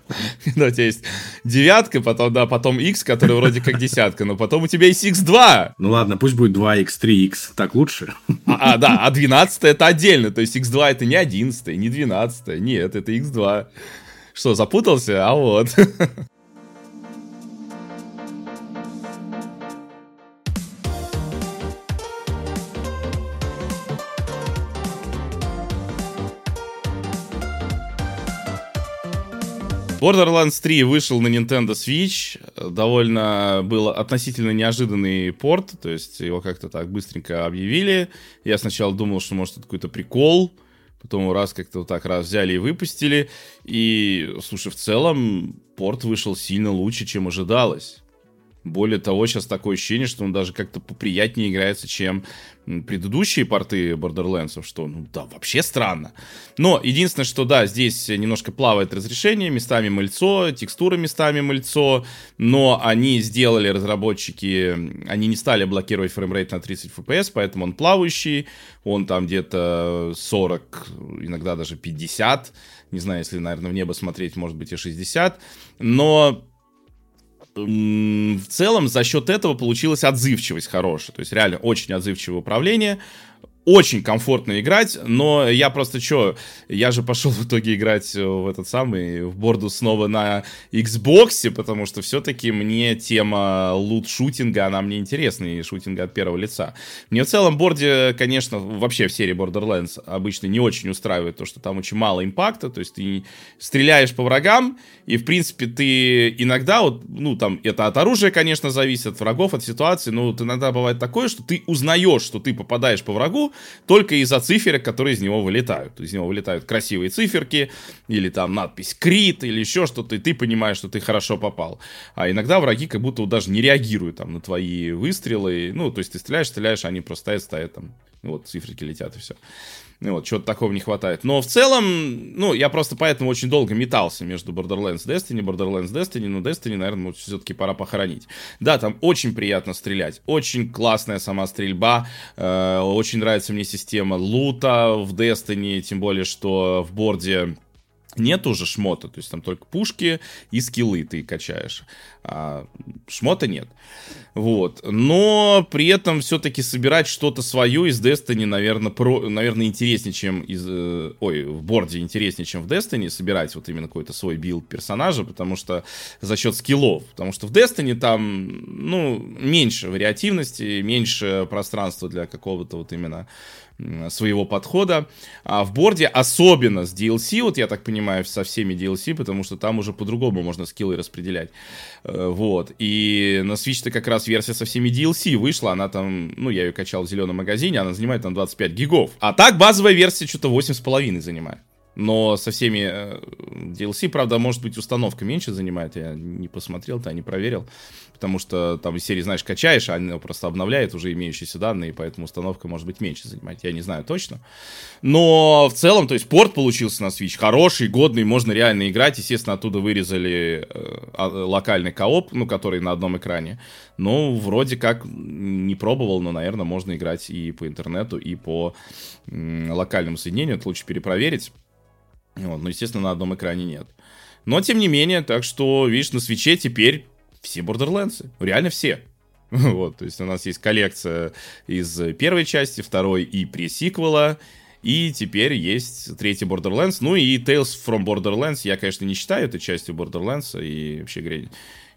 Да, у тебя есть девятка, потом, да, потом X, который вроде как десятка, но потом у тебя есть X2. Ну ладно, пусть будет 2X, 3X. Так лучше? А, а да, а 12 это отдельно. То есть X2 это не 11, не 12, нет, это X2. Что, запутался? А вот. Borderlands 3 вышел на Nintendo Switch. Довольно был относительно неожиданный порт. То есть его как-то так быстренько объявили. Я сначала думал, что может это какой-то прикол. Потом раз как-то вот так раз взяли и выпустили. И, слушай, в целом порт вышел сильно лучше, чем ожидалось. Более того, сейчас такое ощущение, что он даже как-то поприятнее играется, чем предыдущие порты Borderlands, что, ну да, вообще странно. Но единственное, что да, здесь немножко плавает разрешение, местами мыльцо, текстура местами мыльцо, но они сделали, разработчики, они не стали блокировать фреймрейт на 30 FPS, поэтому он плавающий, он там где-то 40, иногда даже 50, не знаю, если, наверное, в небо смотреть, может быть и 60, но в целом за счет этого получилась отзывчивость хорошая. То есть реально очень отзывчивое управление очень комфортно играть, но я просто что, я же пошел в итоге играть в этот самый, в борду снова на Xbox, потому что все-таки мне тема лут-шутинга, она мне интересна, и шутинга от первого лица. Мне в целом борде, конечно, вообще в серии Borderlands обычно не очень устраивает то, что там очень мало импакта, то есть ты стреляешь по врагам, и, в принципе, ты иногда, вот, ну, там, это от оружия, конечно, зависит, от врагов, от ситуации, но вот иногда бывает такое, что ты узнаешь, что ты попадаешь по врагу, только из-за циферок, которые из него вылетают. Из него вылетают красивые циферки, или там надпись «Крит», или еще что-то, и ты понимаешь, что ты хорошо попал. А иногда враги как будто даже не реагируют там на твои выстрелы. Ну, то есть ты стреляешь, стреляешь, они просто стоят, стоят там. Вот циферки летят и все. Ну, вот, чего-то такого не хватает. Но в целом, ну, я просто поэтому очень долго метался между Borderlands Destiny, Borderlands Destiny, но Destiny, наверное, все-таки пора похоронить. Да, там очень приятно стрелять, очень классная сама стрельба, э, очень нравится мне система лута в Destiny, тем более, что в Борде нет уже шмота, то есть там только пушки и скиллы ты качаешь. А шмота нет. Вот. Но при этом все-таки собирать что-то свое из Destiny, наверное, про, наверное, интереснее, чем из... Э, ой, в Борде интереснее, чем в Destiny собирать вот именно какой-то свой билд персонажа, потому что за счет скиллов. Потому что в Destiny там, ну, меньше вариативности, меньше пространства для какого-то вот именно своего подхода. А в борде, особенно с DLC, вот я так понимаю, со всеми DLC, потому что там уже по-другому можно скиллы распределять. Э, вот. И на Switch-то как раз версия со всеми DLC вышла, она там, ну, я ее качал в зеленом магазине, она занимает там 25 гигов. А так базовая версия что-то 8,5 занимает. Но со всеми э, DLC, правда, может быть, установка меньше занимает. Я не посмотрел-то, не проверил потому что там из серии, знаешь, качаешь, а она просто обновляет уже имеющиеся данные, поэтому установка может быть меньше занимать, я не знаю точно. Но в целом, то есть порт получился на Switch хороший, годный, можно реально играть, естественно, оттуда вырезали э, а, локальный кооп, ну, который на одном экране, ну, вроде как не пробовал, но, наверное, можно играть и по интернету, и по локальному соединению, это лучше перепроверить. Вот, но, естественно, на одном экране нет. Но, тем не менее, так что, видишь, на свече теперь все Borderlands. Реально все. Вот, то есть у нас есть коллекция из первой части, второй и пресиквела, и теперь есть третий Borderlands, ну и Tales from Borderlands, я, конечно, не считаю этой частью Borderlands, и вообще, говоря,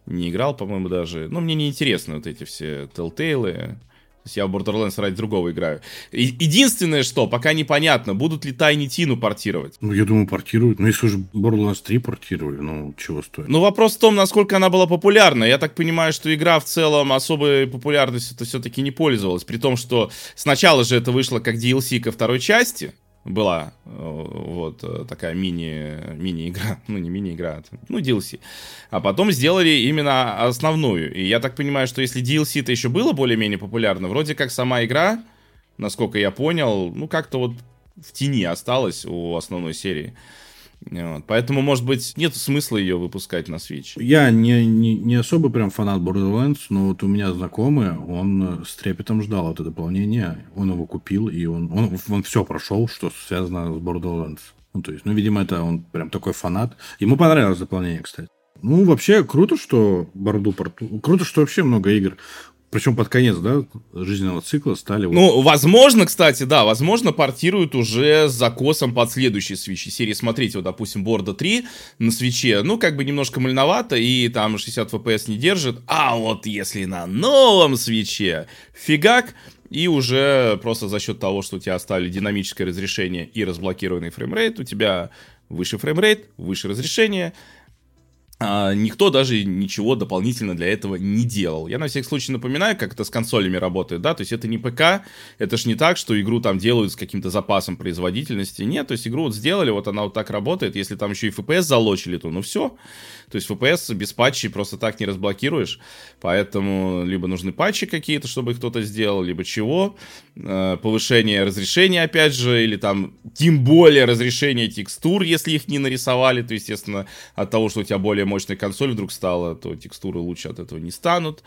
не играл, по-моему, даже. Ну, мне не интересны вот эти все Telltale, то есть я в Borderlands ради другого играю. И, единственное, что пока непонятно, будут ли Тайни Тину портировать. Ну, я думаю, портируют. Ну, если уже Borderlands 3 портировали, ну, чего стоит. Ну, вопрос в том, насколько она была популярна. Я так понимаю, что игра в целом особой популярностью это все-таки не пользовалась. При том, что сначала же это вышло как DLC ко второй части была э, вот э, такая мини, мини-игра, ну не мини-игра, а ну DLC. А потом сделали именно основную. И я так понимаю, что если DLC-то еще было более-менее популярно, вроде как сама игра, насколько я понял, ну как-то вот в тени осталась у основной серии. Вот. Поэтому, может быть, нет смысла ее выпускать на Switch. Я не, не, не особо прям фанат Borderlands, но вот у меня знакомый, он с трепетом ждал это дополнение. Он его купил, и он, он, он все прошел, что связано с Borderlands. Ну, то есть, ну, видимо, это он прям такой фанат. Ему понравилось дополнение, кстати. Ну, вообще, круто, что Борду порту... Круто, что вообще много игр причем под конец, да, жизненного цикла стали... Ну, возможно, кстати, да, возможно, портируют уже с закосом под следующий Switch серии. Смотрите, вот, допустим, Борда 3 на Switch'е, ну, как бы немножко мальновато, и там 60 FPS не держит. А вот если на новом Switch'е, фигак, и уже просто за счет того, что у тебя оставили динамическое разрешение и разблокированный фреймрейт, у тебя выше фреймрейт, выше разрешение, никто даже ничего дополнительно для этого не делал. Я на всякий случай напоминаю, как это с консолями работает, да, то есть это не ПК, это ж не так, что игру там делают с каким-то запасом производительности, нет, то есть игру вот сделали, вот она вот так работает, если там еще и FPS залочили, то ну все, то есть FPS без патчей просто так не разблокируешь, поэтому либо нужны патчи какие-то, чтобы их кто-то сделал, либо чего, э, повышение разрешения, опять же, или там тем более разрешение текстур, если их не нарисовали, то, естественно, от того, что у тебя более мощная консоль вдруг стала, то текстуры лучше от этого не станут.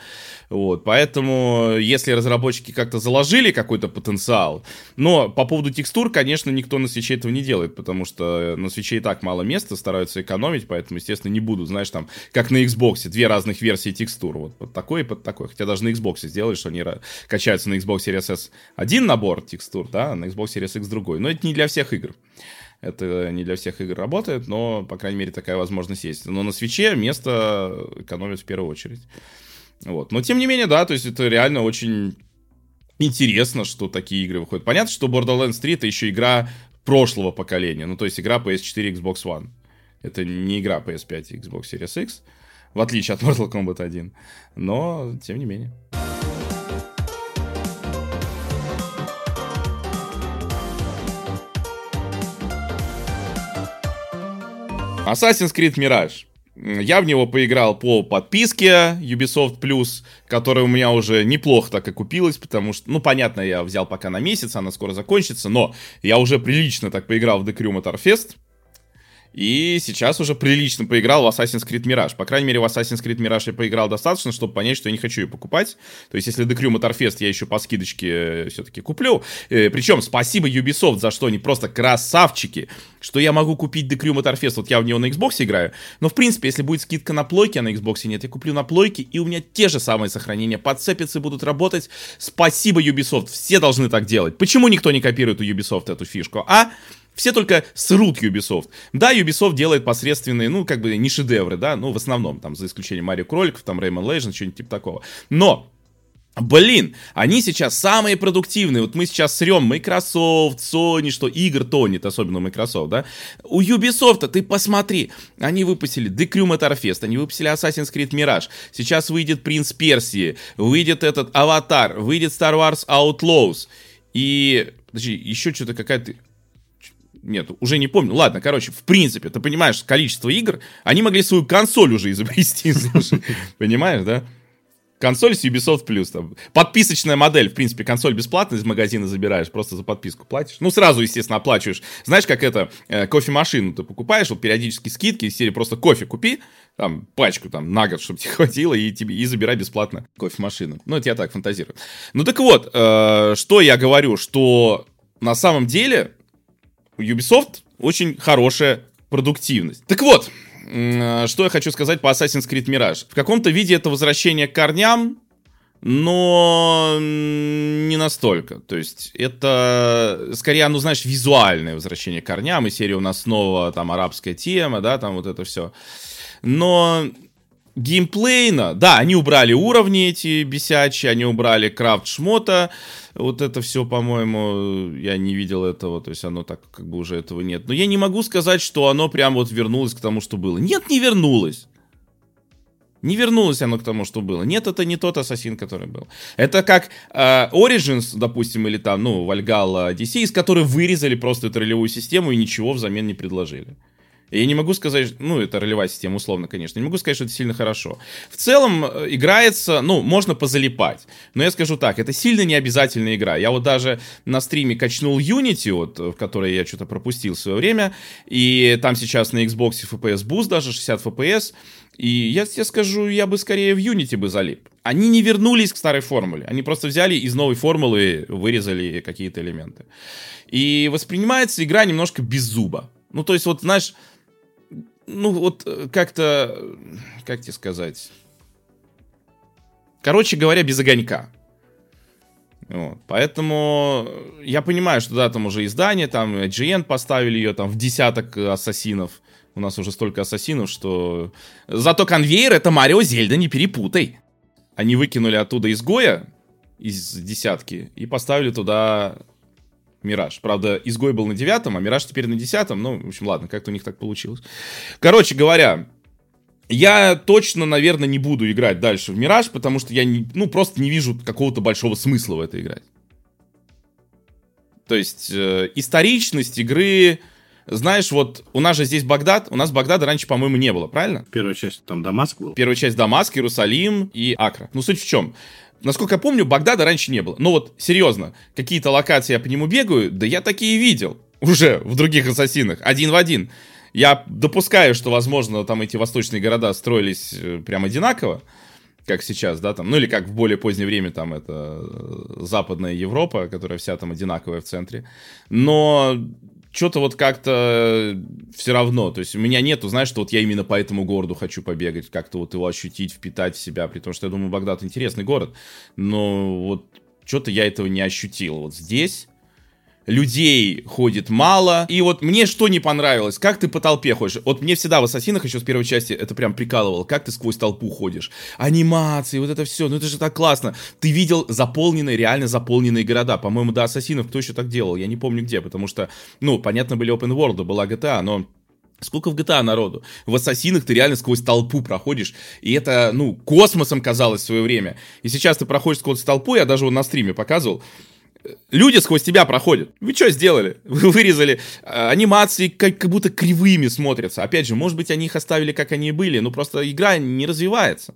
Вот, поэтому, если разработчики как-то заложили какой-то потенциал, но по поводу текстур, конечно, никто на свече этого не делает, потому что на свече и так мало места, стараются экономить, поэтому, естественно, не будут, знаешь, там, как на Xbox, две разных версии текстур, вот под такой и под такой. Хотя даже на Xbox сделали, что они качаются на Xbox Series S один набор текстур, да, а на Xbox Series X другой. Но это не для всех игр. Это не для всех игр работает, но, по крайней мере, такая возможность есть. Но на свече место экономит в первую очередь. Вот. Но, тем не менее, да, то есть это реально очень интересно, что такие игры выходят. Понятно, что Borderlands 3 это еще игра прошлого поколения, ну, то есть игра PS4 Xbox One. Это не игра PS5 и Xbox Series X, в отличие от Mortal Kombat 1. Но, тем не менее. Assassin's Creed Mirage. Я в него поиграл по подписке Ubisoft Plus, которая у меня уже неплохо так и купилась, потому что, ну, понятно, я взял пока на месяц, она скоро закончится, но я уже прилично так поиграл в The Crew Motorfest, и сейчас уже прилично поиграл в Assassin's Creed Mirage. По крайней мере, в Assassin's Creed Mirage я поиграл достаточно, чтобы понять, что я не хочу ее покупать. То есть, если Crew Motorfest я еще по скидочке э, все-таки куплю. Э, Причем, спасибо Ubisoft за что они просто красавчики, что я могу купить Crew Motorfest. Вот я в него на Xbox играю. Но, в принципе, если будет скидка на плойке, а на Xbox нет, я куплю на плойке, и у меня те же самые сохранения подцепятся и будут работать. Спасибо Ubisoft. Все должны так делать. Почему никто не копирует у Ubisoft эту фишку? А? Все только срут Ubisoft. Да, Ubisoft делает посредственные, ну, как бы не шедевры, да, ну, в основном, там, за исключением Марио Кроликов, там, Rayman Legends, что-нибудь типа такого. Но Блин, они сейчас самые продуктивные. Вот мы сейчас срем Microsoft, Sony, что игр тонет, особенно Microsoft, да? У Ubisoft, ты посмотри, они выпустили The Crew Motorfest, они выпустили Assassin's Creed Mirage, сейчас выйдет Принц Персии, выйдет этот Аватар, выйдет Star Wars Outlaws, и... Подожди, еще что-то какая-то нет, уже не помню. Ладно, короче, в принципе, ты понимаешь, количество игр, они могли свою консоль уже изобрести, Понимаешь, да? Консоль с Ubisoft Plus. Там. Подписочная модель, в принципе, консоль бесплатно из магазина забираешь, просто за подписку платишь. Ну, сразу, естественно, оплачиваешь. Знаешь, как это, э, кофемашину ты покупаешь, вот периодически скидки серии просто кофе купи, там, пачку там на год, чтобы тебе хватило, и, тебе, и забирай бесплатно кофемашину. Ну, это я так фантазирую. Ну, так вот, э, что я говорю, что на самом деле у Ubisoft очень хорошая продуктивность. Так вот, что я хочу сказать по Assassin's Creed Mirage. В каком-то виде это возвращение к корням, но не настолько. То есть это скорее, ну знаешь, визуальное возвращение к корням, и серия у нас снова там арабская тема, да, там вот это все. Но геймплейно, да, они убрали уровни эти бесячие, они убрали крафт шмота, вот это все, по-моему, я не видел этого, то есть оно так как бы уже этого нет. Но я не могу сказать, что оно прям вот вернулось к тому, что было. Нет, не вернулось. Не вернулось оно к тому, что было. Нет, это не тот ассасин, который был. Это как э, Origins, допустим, или там, ну, Valhalla Odyssey, из которой вырезали просто эту ролевую систему и ничего взамен не предложили. Я не могу сказать, ну, это ролевая система, условно, конечно, не могу сказать, что это сильно хорошо. В целом, э, играется, ну, можно позалипать. Но я скажу так, это сильно не обязательная игра. Я вот даже на стриме качнул Unity, вот, в которой я что-то пропустил в свое время, и там сейчас на Xbox FPS Boost даже 60 FPS, и я тебе скажу, я бы скорее в Unity бы залип. Они не вернулись к старой формуле. Они просто взяли из новой формулы, вырезали какие-то элементы. И воспринимается игра немножко без зуба. Ну, то есть, вот, знаешь, ну, вот э, как-то, как тебе сказать... Короче говоря, без огонька. Вот. Поэтому я понимаю, что да, там уже издание, там IGN поставили ее там в десяток ассасинов. У нас уже столько ассасинов, что... Зато конвейер это Марио Зельда, не перепутай. Они выкинули оттуда изгоя из десятки и поставили туда Мираж. Правда, изгой был на девятом, а Мираж теперь на десятом. Ну, в общем, ладно, как-то у них так получилось. Короче говоря, я точно, наверное, не буду играть дальше в Мираж, потому что я не, ну, просто не вижу какого-то большого смысла в это играть. То есть, э, историчность игры... Знаешь, вот у нас же здесь Багдад, у нас Багдада раньше, по-моему, не было, правильно? Первая часть там Дамаск был. Первая часть Дамаск, Иерусалим и Акра. Ну, суть в чем? Насколько я помню, Багдада раньше не было. Но вот, серьезно, какие-то локации я по нему бегаю, да я такие видел уже в других ассасинах, один в один. Я допускаю, что, возможно, там эти восточные города строились э, прям одинаково, как сейчас, да, там, ну или как в более позднее время, там, это э, западная Европа, которая вся там одинаковая в центре. Но что-то вот как-то все равно. То есть у меня нету, знаешь, что вот я именно по этому городу хочу побегать, как-то вот его ощутить, впитать в себя, при том, что я думаю, Багдад интересный город. Но вот что-то я этого не ощутил. Вот здесь людей ходит мало. И вот мне что не понравилось, как ты по толпе ходишь. Вот мне всегда в Ассасинах еще с первой части это прям прикалывало, как ты сквозь толпу ходишь. Анимации, вот это все, ну это же так классно. Ты видел заполненные, реально заполненные города. По-моему, до Ассасинов кто еще так делал, я не помню где, потому что, ну, понятно, были Open World, была GTA, но Сколько в GTA народу? В Ассасинах ты реально сквозь толпу проходишь, и это, ну, космосом казалось в свое время. И сейчас ты проходишь сквозь толпу, я даже вот на стриме показывал, люди сквозь тебя проходят. Вы что сделали? Вы вырезали э, анимации, как, как будто кривыми смотрятся. Опять же, может быть, они их оставили, как они и были, но просто игра не развивается.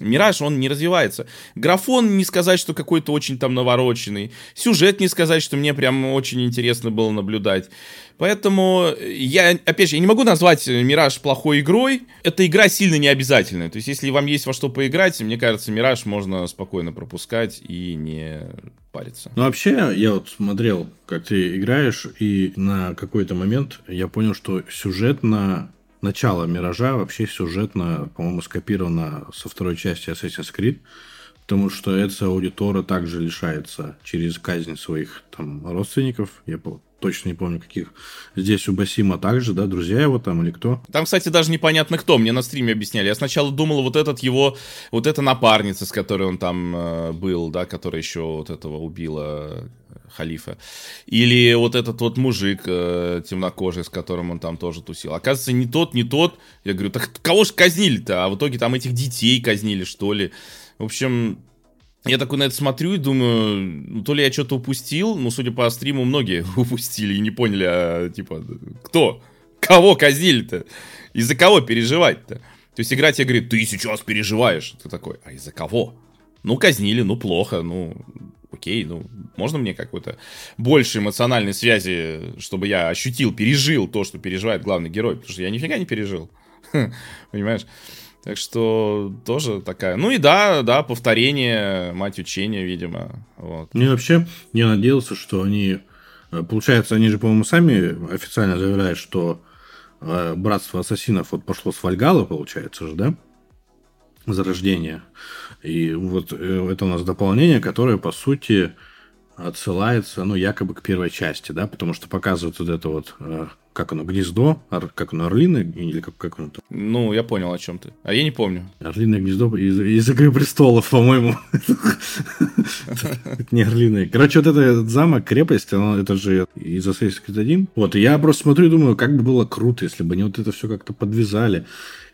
Мираж, он не развивается. Графон не сказать, что какой-то очень там навороченный. Сюжет не сказать, что мне прям очень интересно было наблюдать. Поэтому я, опять же, я не могу назвать Мираж плохой игрой. Эта игра сильно не обязательная. То есть, если вам есть во что поиграть, мне кажется, Мираж можно спокойно пропускать и не париться. Ну, вообще, я вот смотрел, как ты играешь, и на какой-то момент я понял, что сюжетно начало Миража вообще сюжетно, по-моему, скопировано со второй части Assassin's Creed, потому что эта аудитора также лишается через казнь своих там родственников. Я точно не помню каких. Здесь у Басима также, да, друзья его там или кто? Там, кстати, даже непонятно кто, мне на стриме объясняли. Я сначала думал, вот этот его, вот эта напарница, с которой он там э, был, да, которая еще вот этого убила халифа. Или вот этот вот мужик э, темнокожий, с которым он там тоже тусил. Оказывается, не тот, не тот. Я говорю, так кого же казнили-то? А в итоге там этих детей казнили, что ли. В общем, я такой на это смотрю и думаю, ну, то ли я что-то упустил, ну, судя по стриму, многие упустили и не поняли, а, типа, кто? Кого казнили-то? Из-за кого переживать-то? То есть игра тебе говорит, ты сейчас переживаешь. Ты такой, а из-за кого? Ну, казнили, ну, плохо, ну, окей, ну, можно мне какой-то больше эмоциональной связи, чтобы я ощутил, пережил то, что переживает главный герой, потому что я нифига не пережил. Понимаешь? Так что тоже такая. Ну и да, да, повторение, мать учения, видимо. Вот. И вообще, я надеялся, что они. Э, получается, они же, по-моему, сами официально заявляют, что э, братство ассасинов вот пошло с Вальгала, получается же, да? Зарождение. И вот э, это у нас дополнение, которое, по сути, отсылается, ну, якобы к первой части, да, потому что показывают вот это вот как оно, гнездо, как оно, орлиное, или как, как оно там? Ну, я понял, о чем ты. А я не помню. Орлиное гнездо из, из «Игры престолов», по-моему. Это не орлиное. Короче, вот этот замок, крепость, это же из Assassin's Creed 1. Вот, и я просто смотрю и думаю, как бы было круто, если бы они вот это все как-то подвязали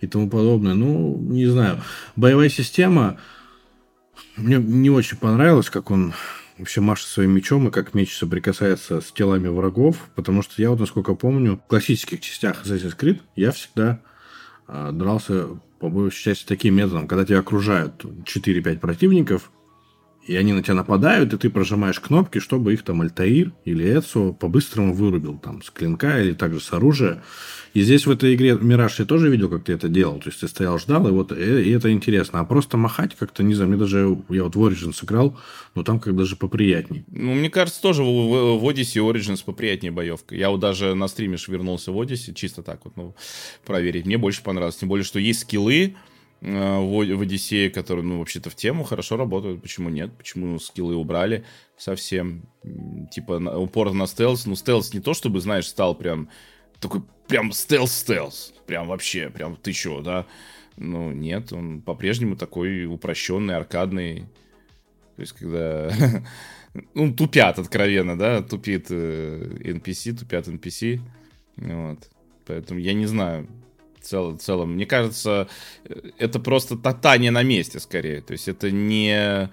и тому подобное. Ну, не знаю. Боевая система мне не очень понравилась, как он вообще машет своим мечом и как меч соприкасается с телами врагов, потому что я вот, насколько помню, в классических частях Assassin's Creed я всегда а, дрался по большей части таким методом, когда тебя окружают 4-5 противников, и они на тебя нападают, и ты прожимаешь кнопки, чтобы их там Альтаир или Эцо по-быстрому вырубил там с клинка или также с оружия. И здесь в этой игре Мираж я тоже видел, как ты это делал. То есть ты стоял, ждал, и вот э, и это интересно. А просто махать как-то, не знаю, мне даже, я вот в Origins сыграл, но там как даже поприятней. Ну, мне кажется, тоже в, в, в Odyssey Origins поприятнее боевка. Я вот даже на стриме вернулся в Odyssey, чисто так вот, ну, проверить. Мне больше понравилось. Тем более, что есть скиллы, в Одиссее, которые, ну, вообще-то в тему хорошо работают. Почему нет? Почему скиллы убрали совсем? Типа упор на стелс. Ну, стелс не то, чтобы, знаешь, стал прям такой прям стелс-стелс. Прям вообще, прям ты чё, да? Ну, нет, он по-прежнему такой упрощенный, аркадный. То есть, когда... ну, тупят откровенно, да? Тупит NPC, э, тупят NPC. Вот. Поэтому я не знаю цел, целом. Мне кажется, это просто татание на месте скорее. То есть это не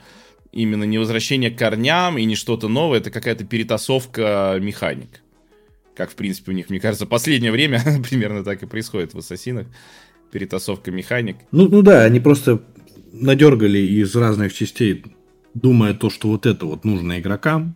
именно не возвращение к корням и не что-то новое, это какая-то перетасовка механик. Как, в принципе, у них, мне кажется, последнее время примерно так и происходит в Ассасинах. Перетасовка механик. Ну, ну да, они просто надергали из разных частей, думая то, что вот это вот нужно игрокам,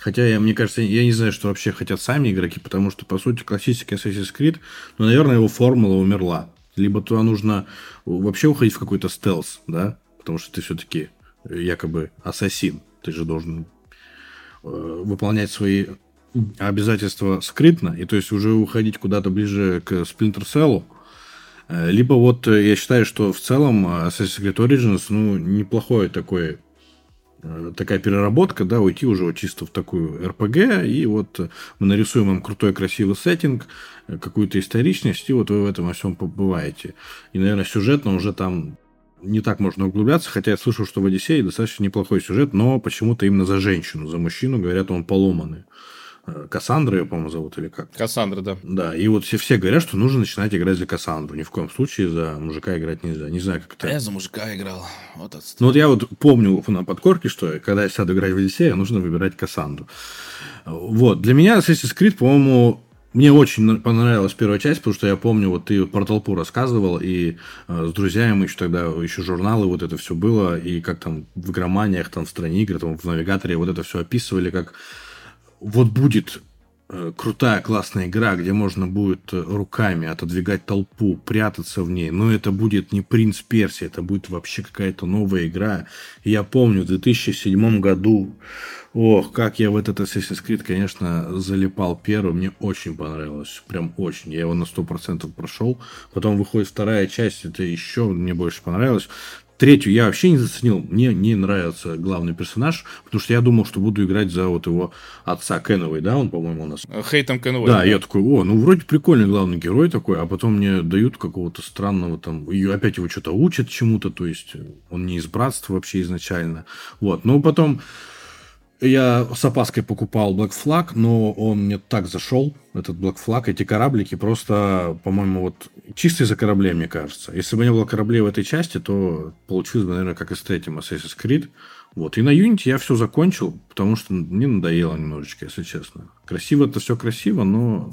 Хотя, я, мне кажется, я не знаю, что вообще хотят сами игроки, потому что, по сути, классический Assassin's Creed, ну, наверное, его формула умерла. Либо туда нужно вообще уходить в какой-то стелс, да, потому что ты все-таки якобы ассасин. Ты же должен э, выполнять свои обязательства скрытно, и то есть уже уходить куда-то ближе к Splinter Cell. Э, либо вот э, я считаю, что в целом Assassin's Creed Origins, ну, неплохой такой Э, такая переработка, да, уйти уже вот чисто в такую РПГ, и вот мы нарисуем вам крутой, красивый сеттинг, э, какую-то историчность, и вот вы в этом во всем побываете. И, наверное, сюжетно уже там не так можно углубляться, хотя я слышал, что в Одиссее достаточно неплохой сюжет, но почему-то именно за женщину, за мужчину, говорят, он поломанный. Э, Кассандра ее, по-моему, зовут, или как? Кассандра, да. Да, и вот все, все говорят, что нужно начинать играть за Кассандру. Ни в коем случае за мужика играть нельзя. Не знаю, как это... А я за мужика играл. Вот ну вот я вот помню на подкорке, что когда я сяду играть в Одиссея, нужно выбирать Кассандру. Вот. Для меня Assassin's Creed, по-моему, мне очень понравилась первая часть, потому что я помню, вот ты про толпу рассказывал, и э, с друзьями еще тогда, еще журналы, вот это все было, и как там в игроманиях, там в стране игр, там в навигаторе вот это все описывали, как вот будет э, крутая, классная игра, где можно будет э, руками отодвигать толпу, прятаться в ней, но это будет не «Принц Персия», это будет вообще какая-то новая игра. Я помню, в 2007 году, ох, как я в этот Assassin's Creed, конечно, залипал первый, мне очень понравилось, прям очень, я его на 100% прошел. Потом выходит вторая часть, это еще мне больше понравилось. Третью я вообще не заценил. Мне не нравится главный персонаж, потому что я думал, что буду играть за вот его отца Кеновой, да, он, по-моему, у нас. Хейтом Кеновой. Да, да, я такой, о, ну вроде прикольный главный герой такой, а потом мне дают какого-то странного там, и опять его что-то учат чему-то, то есть он не из братства вообще изначально. Вот, но потом я с опаской покупал Black Flag, но он мне так зашел, этот Black Flag, эти кораблики, просто, по-моему, вот чисто из-за кораблей, мне кажется. Если бы не было кораблей в этой части, то получилось бы, наверное, как и с третьим Assassin's Creed. Вот. И на Unity я все закончил, потому что мне надоело немножечко, если честно. Красиво это все красиво, но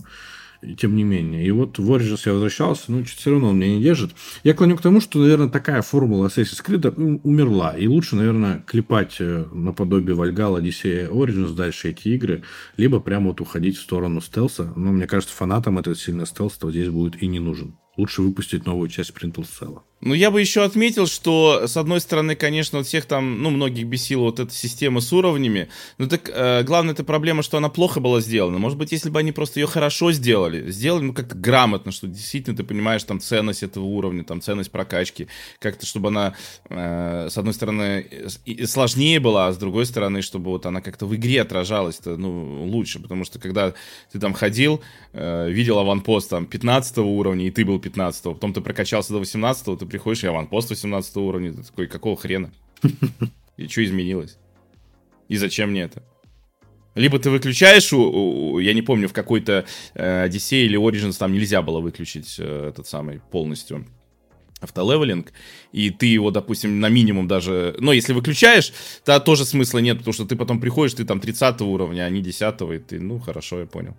тем не менее. И вот в Origins я возвращался, но чуть все равно он меня не держит. Я клоню к тому, что, наверное, такая формула Assassin's Creed умерла. И лучше, наверное, клепать э, наподобие Valhalla, Odyssey, Origins дальше эти игры, либо прямо вот уходить в сторону стелса. Но мне кажется, фанатам этот сильно стелс здесь будет и не нужен лучше выпустить новую часть Sprintle Cell. Ну, я бы еще отметил, что, с одной стороны, конечно, у всех там, ну, многих бесила вот эта система с уровнями, но так, э, главная эта проблема, что она плохо была сделана. Может быть, если бы они просто ее хорошо сделали, сделали, ну, как-то грамотно, что действительно ты понимаешь там ценность этого уровня, там ценность прокачки, как-то, чтобы она, э, с одной стороны, сложнее была, а с другой стороны, чтобы вот она как-то в игре отражалась, то, ну, лучше, потому что когда ты там ходил, э, видел аванпост там 15 уровня, и ты был 15 потом ты прокачался до 18 ты приходишь, и аванпост 18 уровня, ты такой, какого хрена? И что изменилось? И зачем мне это? Либо ты выключаешь, у, у, я не помню, в какой-то э, Odyssey или Origins там нельзя было выключить э, этот самый полностью автолевелинг, и ты его, допустим, на минимум даже... Но если выключаешь, то тоже смысла нет, потому что ты потом приходишь, ты там 30 уровня, а не 10 и ты, ну, хорошо, я понял.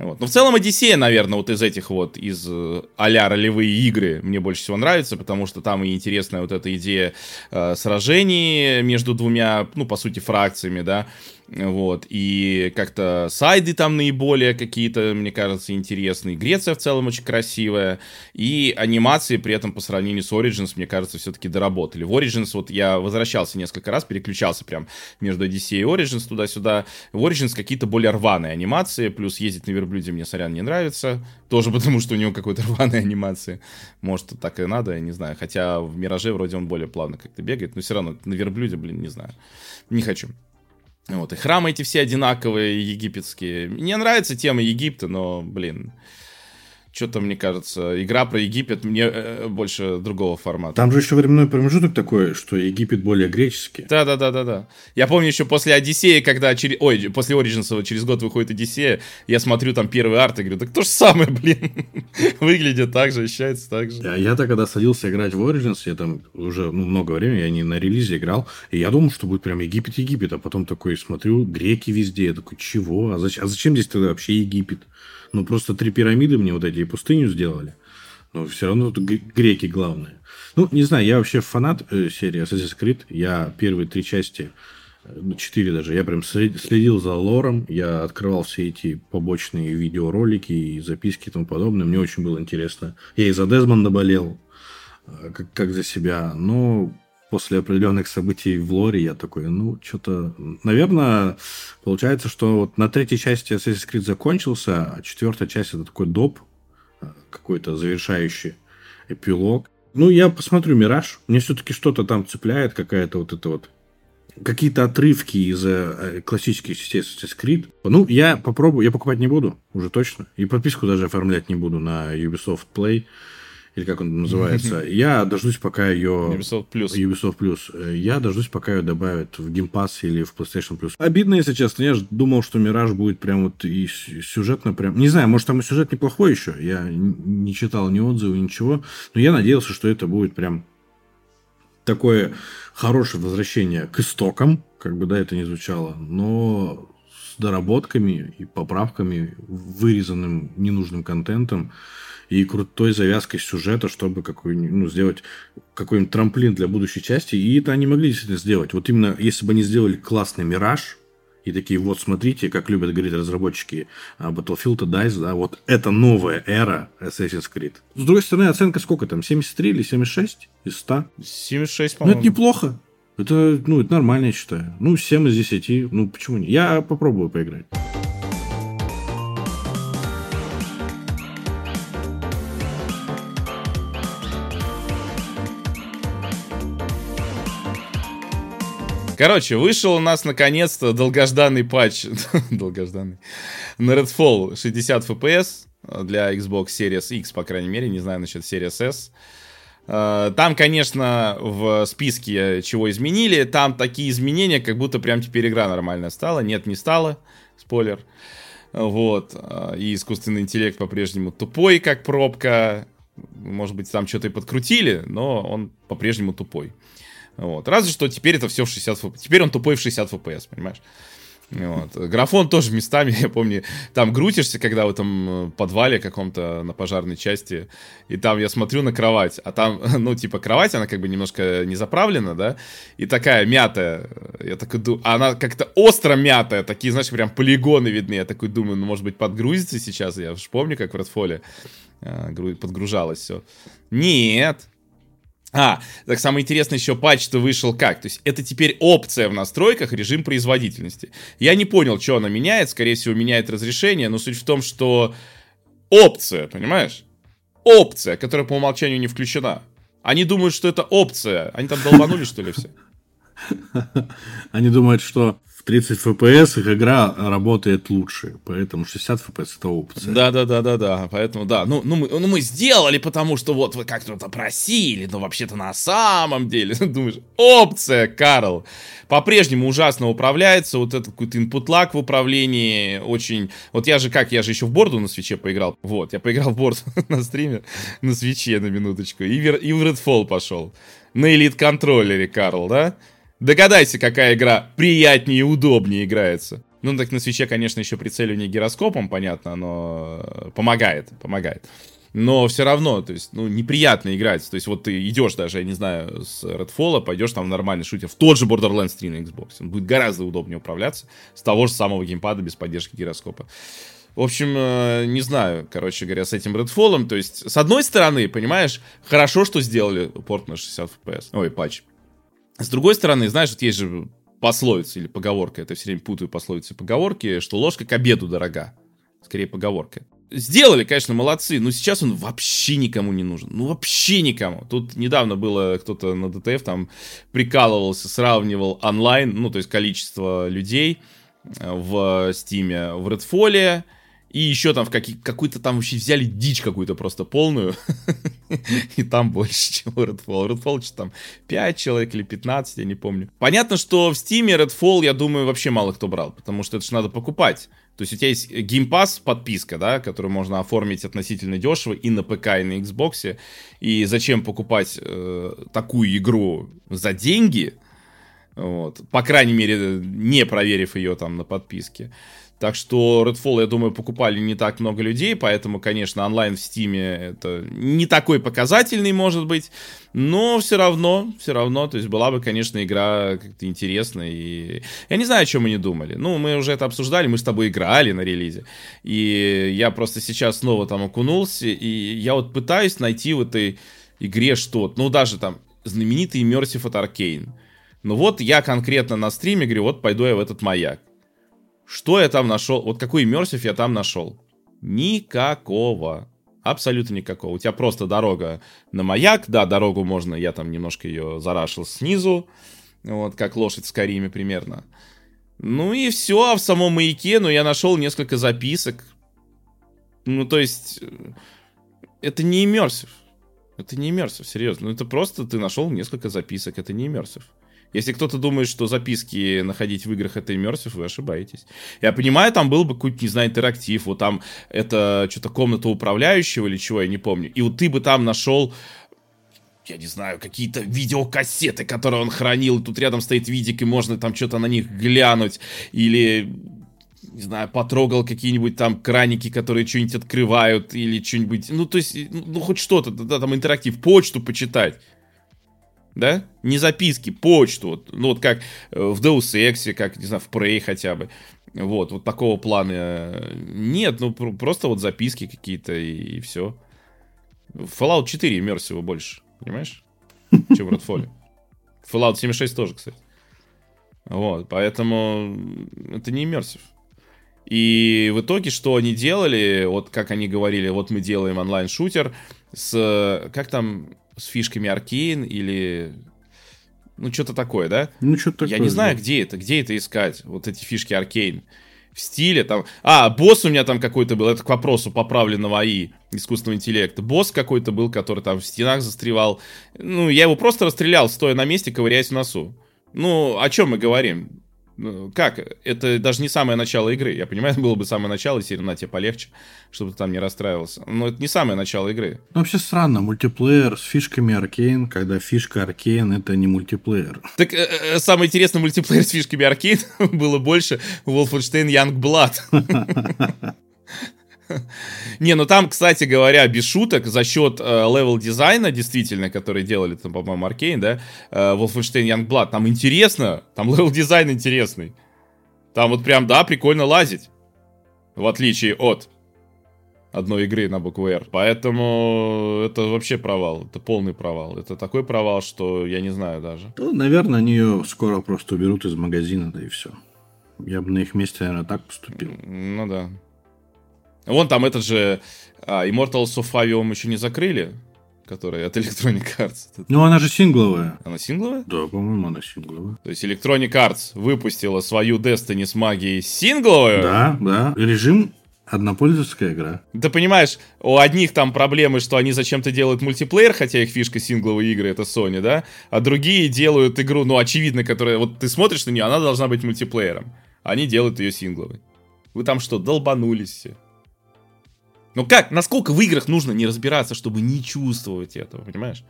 Вот. Но в целом Одиссея, наверное, вот из этих вот, из э, а-ля ролевые игры мне больше всего нравится, потому что там и интересная вот эта идея э, сражений между двумя, ну, по сути, фракциями, да, вот, и как-то сайды там наиболее какие-то, мне кажется, интересные. Греция в целом очень красивая, и анимации при этом по сравнению с Origins, мне кажется, все-таки доработали. В Origins вот я возвращался несколько раз, переключался прям между Odyssey и Origins туда-сюда. В Origins какие-то более рваные анимации, плюс ездить на верблюде мне, сорян, не нравится, тоже потому что у него какой-то рваные анимации. Может, так и надо, я не знаю. Хотя в Мираже вроде он более плавно как-то бегает, но все равно на верблюде, блин, не знаю. Не хочу. Вот, и храмы эти все одинаковые, египетские. Мне нравится тема Египта, но, блин, что-то, мне кажется, игра про Египет мне э, больше другого формата. Там же еще временной промежуток такой, что Египет более греческий. Да, да, да, да, да. Я помню еще после Одиссеи, когда через. Ой, после Origins через год выходит Одиссея, я смотрю там первый арт и говорю, так то же самое, блин. Выглядит так же, ощущается так же. Я, я-то когда садился играть в Origins, я там уже ну, много времени, я не на релизе играл, и я думал, что будет прям Египет-Египет, а потом такой смотрю, греки везде, я такой, чего? А зачем, а зачем здесь тогда вообще Египет? Ну, просто три пирамиды мне вот эти и пустыню сделали. Но все равно тут греки главные. Ну, не знаю, я вообще фанат э, серии Assassin's Creed. Я первые три части, э, ну, четыре даже, я прям следил за лором. Я открывал все эти побочные видеоролики и записки и тому подобное. Мне очень было интересно. Я и за Дезмонда болел, э, как, как за себя. Но после определенных событий в лоре я такой, ну, что-то... Наверное, получается, что вот на третьей части Assassin's Creed закончился, а четвертая часть это такой доп, э, какой-то завершающий эпилог. Ну, я посмотрю «Мираж». Мне все-таки что-то там цепляет, какая-то вот это вот какие-то отрывки из э, классических частей Assassin's Creed. Ну, я попробую, я покупать не буду, уже точно. И подписку даже оформлять не буду на Ubisoft Play или как он называется, я дождусь, пока ее... Ubisoft Plus. Ubisoft Plus. Я дождусь, пока ее добавят в Game Pass или в PlayStation Plus. Обидно, если честно. Я же думал, что Мираж будет прям вот и сюжетно прям... Не знаю, может, там и сюжет неплохой еще. Я не читал ни отзывы, ничего. Но я надеялся, что это будет прям такое хорошее возвращение к истокам, как бы, да, это не звучало, но с доработками и поправками, вырезанным ненужным контентом и крутой завязкой сюжета, чтобы какой ну, сделать какой-нибудь трамплин для будущей части. И это они могли действительно сделать. Вот именно если бы они сделали классный мираж, и такие, вот смотрите, как любят говорить разработчики а, Battlefield DICE, да, вот это новая эра Assassin's Creed. С другой стороны, оценка сколько там, 73 или 76 из 100? 76, по-моему. Ну, это неплохо. Это, ну, это нормально, я считаю. Ну, 7 из 10, ну, почему не? Я попробую поиграть. Короче, вышел у нас наконец-то долгожданный патч, долгожданный, на Redfall 60 FPS для Xbox Series X, по крайней мере, не знаю насчет Series S. А, там, конечно, в списке чего изменили, там такие изменения, как будто прям теперь игра нормальная стала. Нет, не стала, спойлер. Вот. А, и искусственный интеллект по-прежнему тупой, как пробка. Может быть, там что-то и подкрутили, но он по-прежнему тупой. Вот. Разве что теперь это все в 60 FPS. Теперь он тупой в 60 FPS, понимаешь? Вот. Графон тоже местами, я помню, там грутишься, когда в этом э, подвале каком-то на пожарной части, и там я смотрю на кровать, а там, ну, типа, кровать, она как бы немножко не заправлена, да, и такая мятая, я такой думаю, она как-то остро мятая, такие, знаешь, прям полигоны видны, я такой думаю, ну, может быть, подгрузится сейчас, я же помню, как в Redfall э, подгружалось все. Нет, а, так самое интересное еще патч-то вышел как? То есть это теперь опция в настройках режим производительности. Я не понял, что она меняет. Скорее всего, меняет разрешение. Но суть в том, что опция, понимаешь? Опция, которая по умолчанию не включена. Они думают, что это опция. Они там долбанули, что ли, все? Они думают, что в 30 FPS их игра работает лучше, поэтому 60 FPS это опция. Да, да, да, да, да. Поэтому да. Ну, ну, мы, ну мы сделали, потому что вот вы как-то просили, но вообще-то на самом деле. Думаешь, опция, Карл. По-прежнему ужасно управляется. Вот этот какой-то input lag в управлении. Очень. Вот я же как, я же еще в борду на свече поиграл. Вот, я поиграл в борд на стриме на свече на минуточку. И, в, и в Redfall пошел. На элит контроллере, Карл, да? Догадайся, какая игра приятнее и удобнее играется. Ну, так на свече, конечно, еще прицеливание гироскопом, понятно, но помогает, помогает. Но все равно, то есть, ну, неприятно играть. То есть, вот ты идешь даже, я не знаю, с Redfall, пойдешь там в нормальный шутер, в тот же Borderlands 3 на Xbox. Он будет гораздо удобнее управляться с того же самого геймпада без поддержки гироскопа. В общем, э, не знаю, короче говоря, с этим Redfall. То есть, с одной стороны, понимаешь, хорошо, что сделали порт на 60 FPS. Ой, патч. С другой стороны, знаешь, вот есть же пословица или поговорка, это все время путаю пословицы и поговорки, что ложка к обеду дорога. Скорее поговорка. Сделали, конечно, молодцы, но сейчас он вообще никому не нужен. Ну, вообще никому. Тут недавно было кто-то на ДТФ там прикалывался, сравнивал онлайн, ну, то есть количество людей э, в Стиме, в Redfall, и еще там в какие, какую-то там вообще взяли дичь какую-то просто полную. И там больше, чем у Redfall. Redfall что там 5 человек или 15, я не помню. Понятно, что в Steam Redfall, я думаю, вообще мало кто брал, потому что это же надо покупать. То есть у тебя есть Game Pass подписка, да, которую можно оформить относительно дешево и на ПК, и на Xbox. И зачем покупать э, такую игру за деньги? Вот. По крайней мере, не проверив ее там на подписке. Так что Redfall, я думаю, покупали не так много людей, поэтому, конечно, онлайн в Стиме это не такой показательный, может быть, но все равно, все равно, то есть была бы, конечно, игра как-то интересная, и я не знаю, о чем мы не думали. Ну, мы уже это обсуждали, мы с тобой играли на релизе, и я просто сейчас снова там окунулся, и я вот пытаюсь найти в этой игре что-то, ну, даже там знаменитый Immersive от Arcane. Ну вот я конкретно на стриме говорю, вот пойду я в этот маяк. Что я там нашел? Вот какой иммерсив я там нашел? Никакого. Абсолютно никакого. У тебя просто дорога на маяк. Да, дорогу можно, я там немножко ее зарашил снизу. Вот, как лошадь в Кариме примерно. Ну и все, а в самом маяке, ну, я нашел несколько записок. Ну, то есть, э, это не иммерсив. Это не иммерсив, серьезно. Ну, это просто ты нашел несколько записок, это не иммерсив. Если кто-то думает, что записки находить в играх это immersive, вы ошибаетесь. Я понимаю, там был бы какой-то, не знаю, интерактив, вот там это что-то комната управляющего или чего, я не помню. И вот ты бы там нашел я не знаю, какие-то видеокассеты, которые он хранил, тут рядом стоит видик, и можно там что-то на них глянуть, или, не знаю, потрогал какие-нибудь там краники, которые что-нибудь открывают, или что-нибудь, ну, то есть, ну, хоть что-то, да, там интерактив, почту почитать да? Не записки, почту, вот, ну вот как э, в Deus Ex, как, не знаю, в Prey хотя бы. Вот, вот такого плана э, нет, ну просто вот записки какие-то и, и все. Fallout 4 иммерсива больше, понимаешь? Чем в Redfall. Fallout 76 тоже, кстати. Вот, поэтому это не иммерсив. И в итоге, что они делали, вот как они говорили, вот мы делаем онлайн-шутер с, как там, с фишками Аркейн или... Ну, что-то такое, да? Ну, что-то такое. Я не знаю, да. где это, где это искать, вот эти фишки Аркейн. В стиле там... А, босс у меня там какой-то был, это к вопросу поправленного АИ, искусственного интеллекта. Босс какой-то был, который там в стенах застревал. Ну, я его просто расстрелял, стоя на месте, ковыряясь в носу. Ну, о чем мы говорим? Ну, как? Это даже не самое начало игры. Я понимаю, это было бы самое начало, если на тебе полегче, чтобы ты там не расстраивался. Но это не самое начало игры. Ну, вообще странно, мультиплеер с фишками Arkane, когда фишка Arkane это не мультиплеер. Так э, э, самый интересный мультиплеер с фишками Arkane было больше Wolfenstein Youngblood. Не, ну там, кстати говоря, без шуток, за счет э, level дизайна, действительно, который делали там, по-моему, Arkane, да, э, Wolfenstein Youngblood, там интересно, там level дизайн интересный. Там вот прям, да, прикольно лазить. В отличие от одной игры на букву R. Поэтому это вообще провал. Это полный провал. Это такой провал, что я не знаю даже. Ну, наверное, они ее скоро просто уберут из магазина, да и все. Я бы на их месте, наверное, так поступил. Ну да. Вон там этот же а, Immortals of Avium еще не закрыли, которая от Electronic Arts. Ну, она же сингловая. Она сингловая? Да, по-моему, она сингловая. То есть Electronic Arts выпустила свою Destiny с магией сингловую? Да, да. Режим Однопользовательская игра. Ты понимаешь, у одних там проблемы, что они зачем-то делают мультиплеер, хотя их фишка сингловые игры это Sony, да? А другие делают игру, ну, очевидно, которая... Вот ты смотришь на нее, она должна быть мультиплеером. Они делают ее сингловой. Вы там что, долбанулись все? Ну как, насколько в играх нужно не разбираться, чтобы не чувствовать этого, понимаешь?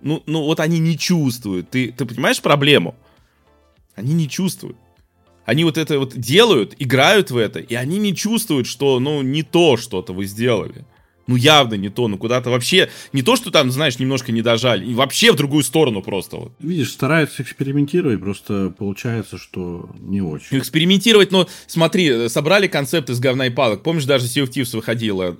Ну, ну вот они не чувствуют. Ты, ты понимаешь проблему? Они не чувствуют. Они вот это вот делают, играют в это, и они не чувствуют, что, ну, не то что-то вы сделали ну явно не то, ну куда-то вообще, не то, что там, знаешь, немножко не дожали, и вообще в другую сторону просто вот. Видишь, стараются экспериментировать, просто получается, что не очень. Экспериментировать, но смотри, собрали концепт из говна и палок, помнишь, даже Sea of Thieves выходила,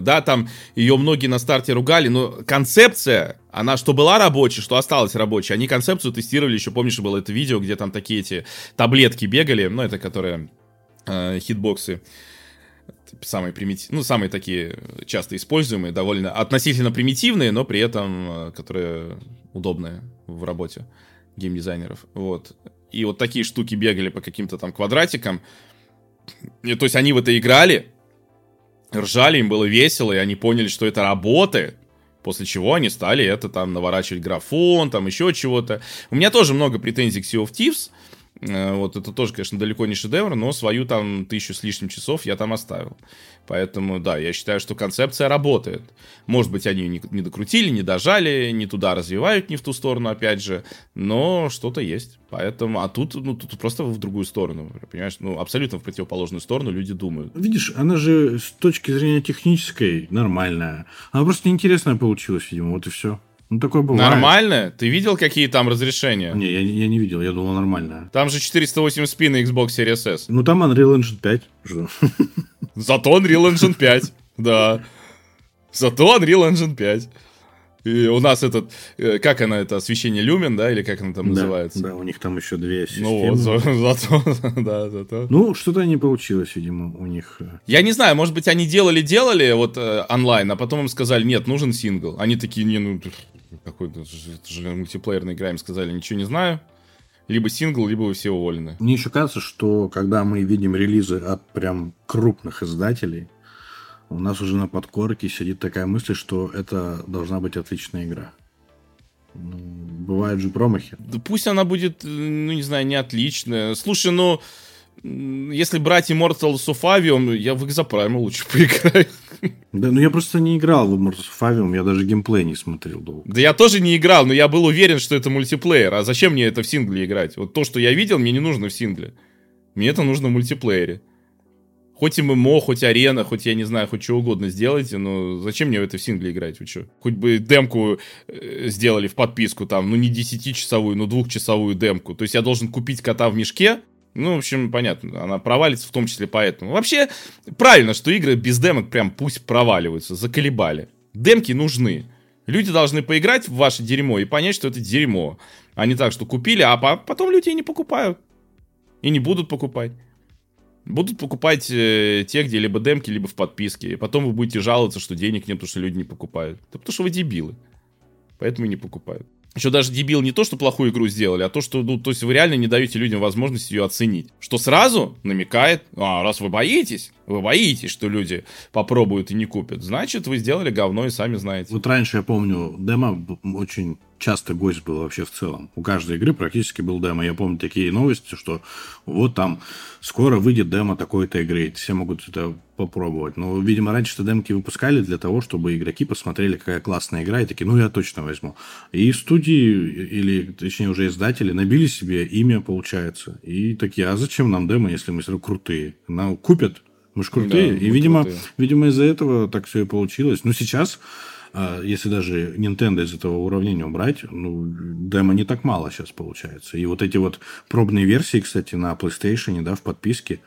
да, там ее многие на старте ругали, но концепция, она что была рабочей, что осталась рабочей, они концепцию тестировали, еще помнишь, было это видео, где там такие эти таблетки бегали, ну это которые э, хитбоксы, самые примитивные, ну, самые такие часто используемые, довольно относительно примитивные, но при этом, э, которые удобные в работе геймдизайнеров. Вот. И вот такие штуки бегали по каким-то там квадратикам. И, то есть они в это играли, ржали, им было весело, и они поняли, что это работает. После чего они стали это там наворачивать графон, там еще чего-то. У меня тоже много претензий к Sea of Thieves. Э, вот это тоже, конечно, далеко не шедевр, но свою там тысячу с лишним часов я там оставил. Поэтому, да, я считаю, что концепция работает. Может быть, они не, не докрутили, не дожали, не туда развивают, не в ту сторону, опять же, но что-то есть. Поэтому, а тут, ну, тут просто в другую сторону, понимаешь, ну, абсолютно в противоположную сторону люди думают. Видишь, она же с точки зрения технической нормальная. Она просто неинтересная получилась, видимо, вот и все. Ну, такое бывает. Нормально? Ты видел, какие там разрешения? Не, я, я не видел, я думал нормально. Там же 480 спин на Xbox Series S. Ну, там Unreal Engine 5. Зато Unreal Engine 5, да. Зато Unreal Engine 5. И у нас этот, э, как она, это освещение люмен, да, или как она там да, называется? Да, у них там еще две системы. Ну вот, за, зато, да, зато. Ну, что-то не получилось, видимо, у них. Э. Я не знаю, может быть, они делали-делали вот э, онлайн, а потом им сказали, нет, нужен сингл. Они такие, не, ну, какой-то это же мультиплеерная игра, им сказали, ничего не знаю. Либо сингл, либо вы все уволены. Мне еще кажется, что когда мы видим релизы от прям крупных издателей, у нас уже на подкорке сидит такая мысль, что это должна быть отличная игра. Ну, бывают же промахи. Да пусть она будет, ну, не знаю, не отличная. Слушай, ну, если брать Immortals of Avium, я в Exoprime лучше поиграю. Да, ну я просто не играл в Immortals of Avium, я даже геймплей не смотрел долго. Да я тоже не играл, но я был уверен, что это мультиплеер. А зачем мне это в сингле играть? Вот то, что я видел, мне не нужно в сингле. Мне это нужно в мультиплеере. Хоть ММО, хоть арена, хоть я не знаю, хоть что угодно сделайте, но зачем мне в это в сингле играть, вы что? Хоть бы демку э, сделали в подписку там, ну не 10-часовую, но двухчасовую демку. То есть я должен купить кота в мешке, ну, в общем, понятно, она провалится в том числе поэтому. Вообще, правильно, что игры без демок прям пусть проваливаются, заколебали. Демки нужны. Люди должны поиграть в ваше дерьмо и понять, что это дерьмо. А не так, что купили, а потом люди и не покупают. И не будут покупать. Будут покупать э, те, где либо демки, либо в подписке. И потом вы будете жаловаться, что денег нет, потому что люди не покупают. Да потому что вы дебилы. Поэтому и не покупают. Еще даже дебил не то, что плохую игру сделали, а то, что, ну, то есть вы реально не даете людям возможность ее оценить. Что сразу намекает, а, раз вы боитесь, вы боитесь, что люди попробуют и не купят, значит, вы сделали говно и сами знаете. Вот раньше, я помню, демо очень часто гость был вообще в целом. У каждой игры практически был демо. Я помню такие новости, что вот там скоро выйдет демо такой-то игры. Все могут это попробовать. Но, видимо, раньше-то демки выпускали для того, чтобы игроки посмотрели, какая классная игра, и такие, ну, я точно возьму. И студии, или, точнее, уже издатели набили себе имя, получается. И такие, а зачем нам демо, если мы все крутые? Нам купят, мы же крутые. Да, и, видимо, крутые. видимо, из-за этого так все и получилось. Но сейчас а если даже Nintendo из этого уравнения убрать, ну, демо не так мало сейчас получается. И вот эти вот пробные версии, кстати, на PlayStation, да, в подписке,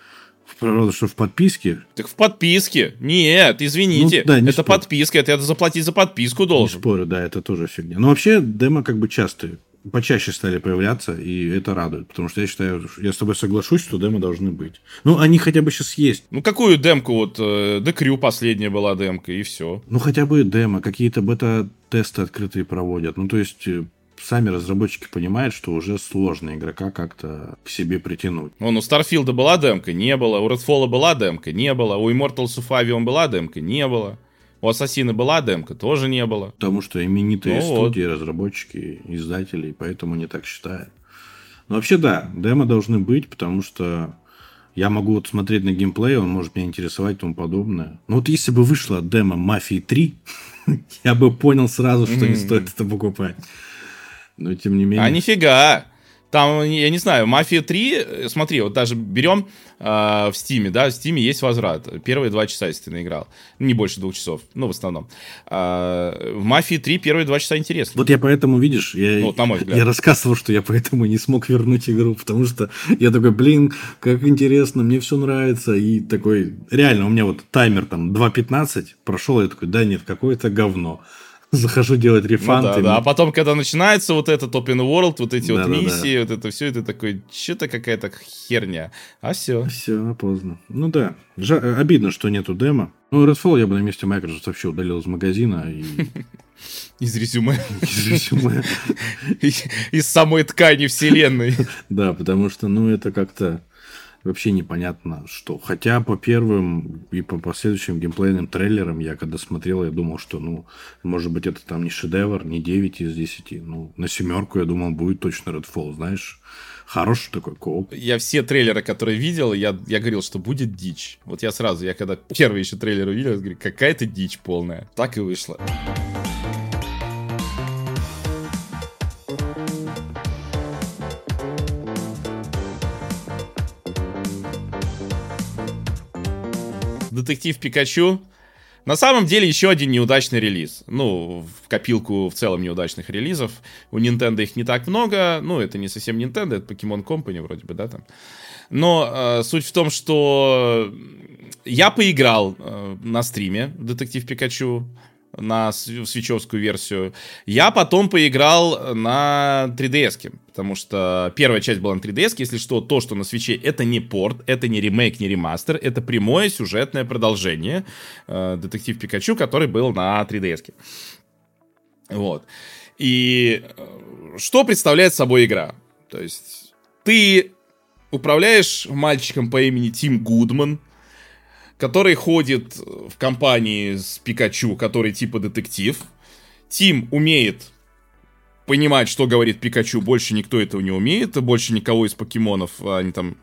Правда, что в подписке? Так в подписке. Нет, извините. Ну, да, не это спорю. подписка, это я заплатить за подписку должен. Не спорю, да, это тоже фигня. Но вообще демо как бы часто почаще стали появляться, и это радует. Потому что я считаю, я с тобой соглашусь, что демо должны быть. Ну, они хотя бы сейчас есть. Ну, какую демку? Вот э, Декрю последняя была демка, и все. Ну, хотя бы демо, какие-то бета-тесты открытые проводят. Ну, то есть, э, сами разработчики понимают, что уже сложно игрока как-то к себе притянуть. Вон, у Старфилда была демка? Не было. У Redfall была демка? Не было. У Immortals of Avion была демка? Не было. У Ассасина была демка? Тоже не было. Потому что именитые ну, студии, вот. разработчики, издатели, поэтому они так считают. Но вообще, да, демо должны быть, потому что я могу вот смотреть на геймплей, он может меня интересовать и тому подобное. Но вот если бы вышла демо Мафии 3, я бы понял сразу, что не стоит это покупать. Но тем не менее... А нифига! Там, я не знаю, Мафия 3, э, смотри, вот даже берем э, в Стиме, да, в Стиме есть возврат. Первые два часа, если ты наиграл. Не больше двух часов, ну, в основном. Э, в Мафии 3 первые два часа интересно. Вот я поэтому, видишь, я, вот, на мой взгляд. я рассказывал, что я поэтому не смог вернуть игру, потому что я такой, блин, как интересно, мне все нравится. И такой, реально, у меня вот таймер там 2.15 прошел, я такой, да нет, какое-то говно. Захожу делать рефанты. Ну, да, да, а потом, когда начинается вот этот open world, вот эти да, вот да, миссии, да. вот это все, это такой, что-то какая-то херня. А все. Все, поздно. Ну да, Жа- э, обидно, что нету демо. Ну, Redfall я бы на месте Microsoft вообще удалил из магазина и... Из резюме. Из резюме. Из самой ткани вселенной. Да, потому что, ну, это как-то вообще непонятно что. Хотя по первым и по последующим геймплейным трейлерам я когда смотрел, я думал, что, ну, может быть, это там не шедевр, не 9 из 10. Ну, на семерку, я думал, будет точно Redfall, знаешь. Хороший такой кооп. Я все трейлеры, которые видел, я, я говорил, что будет дичь. Вот я сразу, я когда первый еще трейлер увидел, я говорю, какая-то дичь полная. Так и вышло. Детектив Пикачу. На самом деле еще один неудачный релиз. Ну, в копилку в целом неудачных релизов. У Nintendo их не так много. Ну, это не совсем Nintendo, это Pokemon Company вроде бы, да, там. Но э, суть в том, что я поиграл э, на стриме Детектив Пикачу на свечевскую версию. Я потом поиграл на 3DS, потому что первая часть была на 3DS, если что, то, что на свече, это не порт, это не ремейк, не ремастер, это прямое сюжетное продолжение э, Детектив Пикачу, который был на 3DS. Вот. И э, что представляет собой игра? То есть ты управляешь мальчиком по имени Тим Гудман, который ходит в компании с Пикачу, который типа детектив. Тим умеет понимать, что говорит Пикачу, больше никто этого не умеет, больше никого из покемонов, они там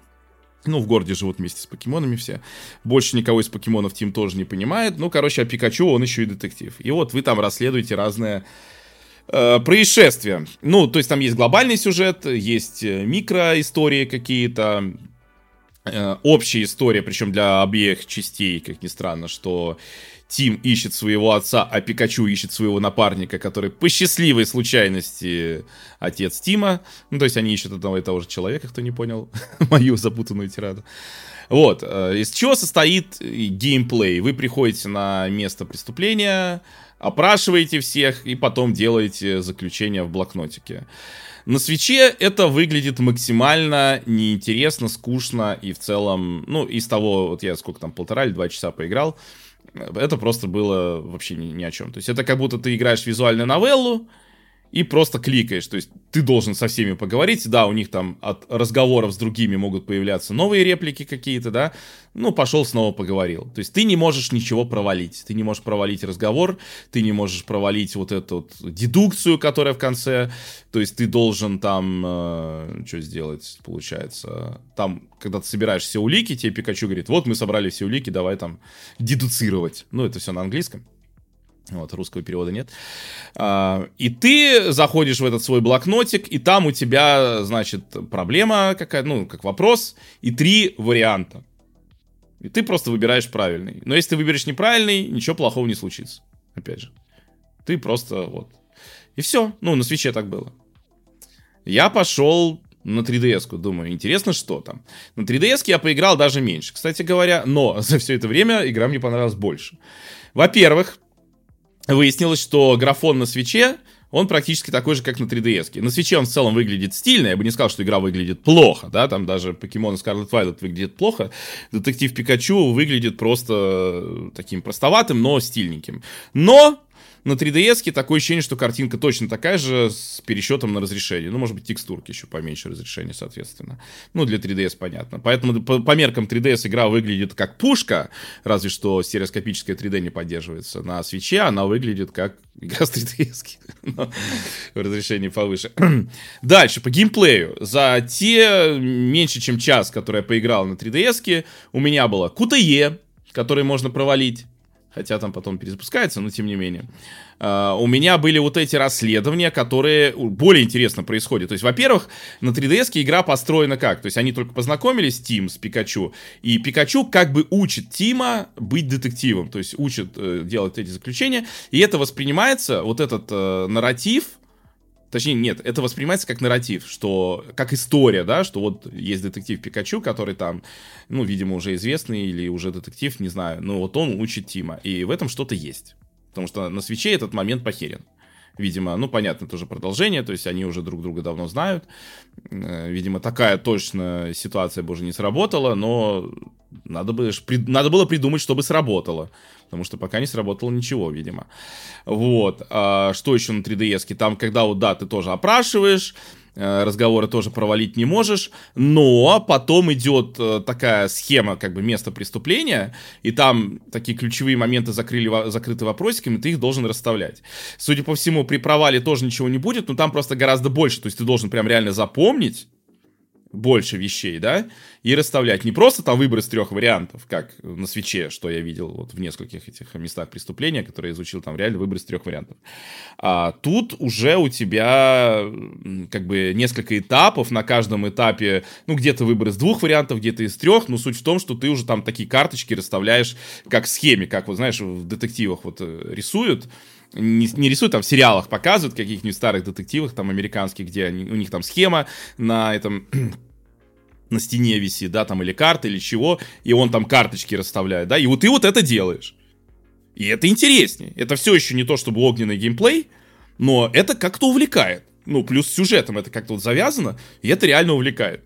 ну, в городе живут вместе с покемонами все. Больше никого из покемонов Тим тоже не понимает. Ну, короче, а Пикачу, он еще и детектив. И вот вы там расследуете разные э, происшествия. Ну, то есть там есть глобальный сюжет, есть э, микроистории какие-то, общая история, причем для обеих частей, как ни странно, что Тим ищет своего отца, а Пикачу ищет своего напарника, который по счастливой случайности отец Тима. Ну, то есть они ищут одного и того же человека, кто не понял мою запутанную тираду. Вот, э, из чего состоит геймплей? Вы приходите на место преступления, опрашиваете всех и потом делаете заключение в блокнотике. На свече это выглядит максимально неинтересно, скучно и в целом, ну, из того, вот я сколько там, полтора или два часа поиграл, это просто было вообще ни, ни о чем. То есть это как будто ты играешь визуальную новеллу, и просто кликаешь. То есть ты должен со всеми поговорить. Да, у них там от разговоров с другими могут появляться новые реплики какие-то, да. Ну, пошел снова поговорил. То есть ты не можешь ничего провалить. Ты не можешь провалить разговор, ты не можешь провалить вот эту вот дедукцию, которая в конце. То есть ты должен там... Э, что сделать, получается? Там, когда ты собираешь все улики, тебе Пикачу говорит, вот мы собрали все улики, давай там дедуцировать. Ну, это все на английском. Вот, русского перевода нет. А, и ты заходишь в этот свой блокнотик, и там у тебя, значит, проблема какая ну, как вопрос, и три варианта. И ты просто выбираешь правильный. Но если ты выберешь неправильный, ничего плохого не случится. Опять же. Ты просто вот. И все. Ну, на свече так было. Я пошел на 3DS, думаю, интересно, что там. На 3DS я поиграл даже меньше, кстати говоря, но за все это время игра мне понравилась больше. Во-первых, выяснилось, что графон на свече, он практически такой же, как на 3DS. На свече он в целом выглядит стильно, я бы не сказал, что игра выглядит плохо, да, там даже Покемон Scarlet Violet выглядит плохо, Детектив Пикачу выглядит просто таким простоватым, но стильненьким. Но на 3DS такое ощущение, что картинка точно такая же с пересчетом на разрешение. Ну, может быть, текстурки еще поменьше разрешения, соответственно. Ну, для 3DS понятно. Поэтому по, по меркам 3DS игра выглядит как пушка, разве что стереоскопическое 3D не поддерживается. На свече она выглядит как игра с 3DS. Но в разрешении повыше. Дальше, по геймплею. За те меньше, чем час, который я поиграл на 3DS, у меня было QTE, который можно провалить хотя там потом перезапускается, но тем не менее. Uh, у меня были вот эти расследования, которые более интересно происходят. То есть, во-первых, на 3DS игра построена как? То есть, они только познакомились, Тим, с Пикачу, и Пикачу как бы учит Тима быть детективом, то есть, учит э, делать эти заключения, и это воспринимается, вот этот э, нарратив, Точнее, нет, это воспринимается как нарратив, что как история, да, что вот есть детектив Пикачу, который там, ну, видимо, уже известный или уже детектив, не знаю, но вот он учит Тима, и в этом что-то есть. Потому что на свече этот момент похерен. Видимо, ну, понятно, тоже продолжение, то есть они уже друг друга давно знают. Э, видимо, такая точно ситуация бы уже не сработала, но надо, бы, надо было придумать, чтобы сработало потому что пока не сработало ничего, видимо. Вот. А, что еще на 3DS? Там, когда вот, да, ты тоже опрашиваешь, э, разговоры тоже провалить не можешь, но потом идет э, такая схема, как бы место преступления, и там такие ключевые моменты закрыли, закрыты вопросиками, ты их должен расставлять. Судя по всему, при провале тоже ничего не будет, но там просто гораздо больше, то есть ты должен прям реально запомнить, больше вещей, да, и расставлять. Не просто там выбор из трех вариантов, как на свече, что я видел вот в нескольких этих местах преступления, которые я изучил, там реально выбор из трех вариантов. А тут уже у тебя как бы несколько этапов, на каждом этапе, ну, где-то выбор из двух вариантов, где-то из трех, но суть в том, что ты уже там такие карточки расставляешь как в схеме, как вот, знаешь, в детективах вот э, рисуют, не, не рисуют, там в сериалах показывают, каких-нибудь старых детективах, там американских, где они, у них там схема на этом на стене висит, да, там или карта, или чего, и он там карточки расставляет, да, и вот ты вот это делаешь. И это интереснее. Это все еще не то, чтобы огненный геймплей, но это как-то увлекает. Ну, плюс сюжетом это как-то вот завязано, и это реально увлекает.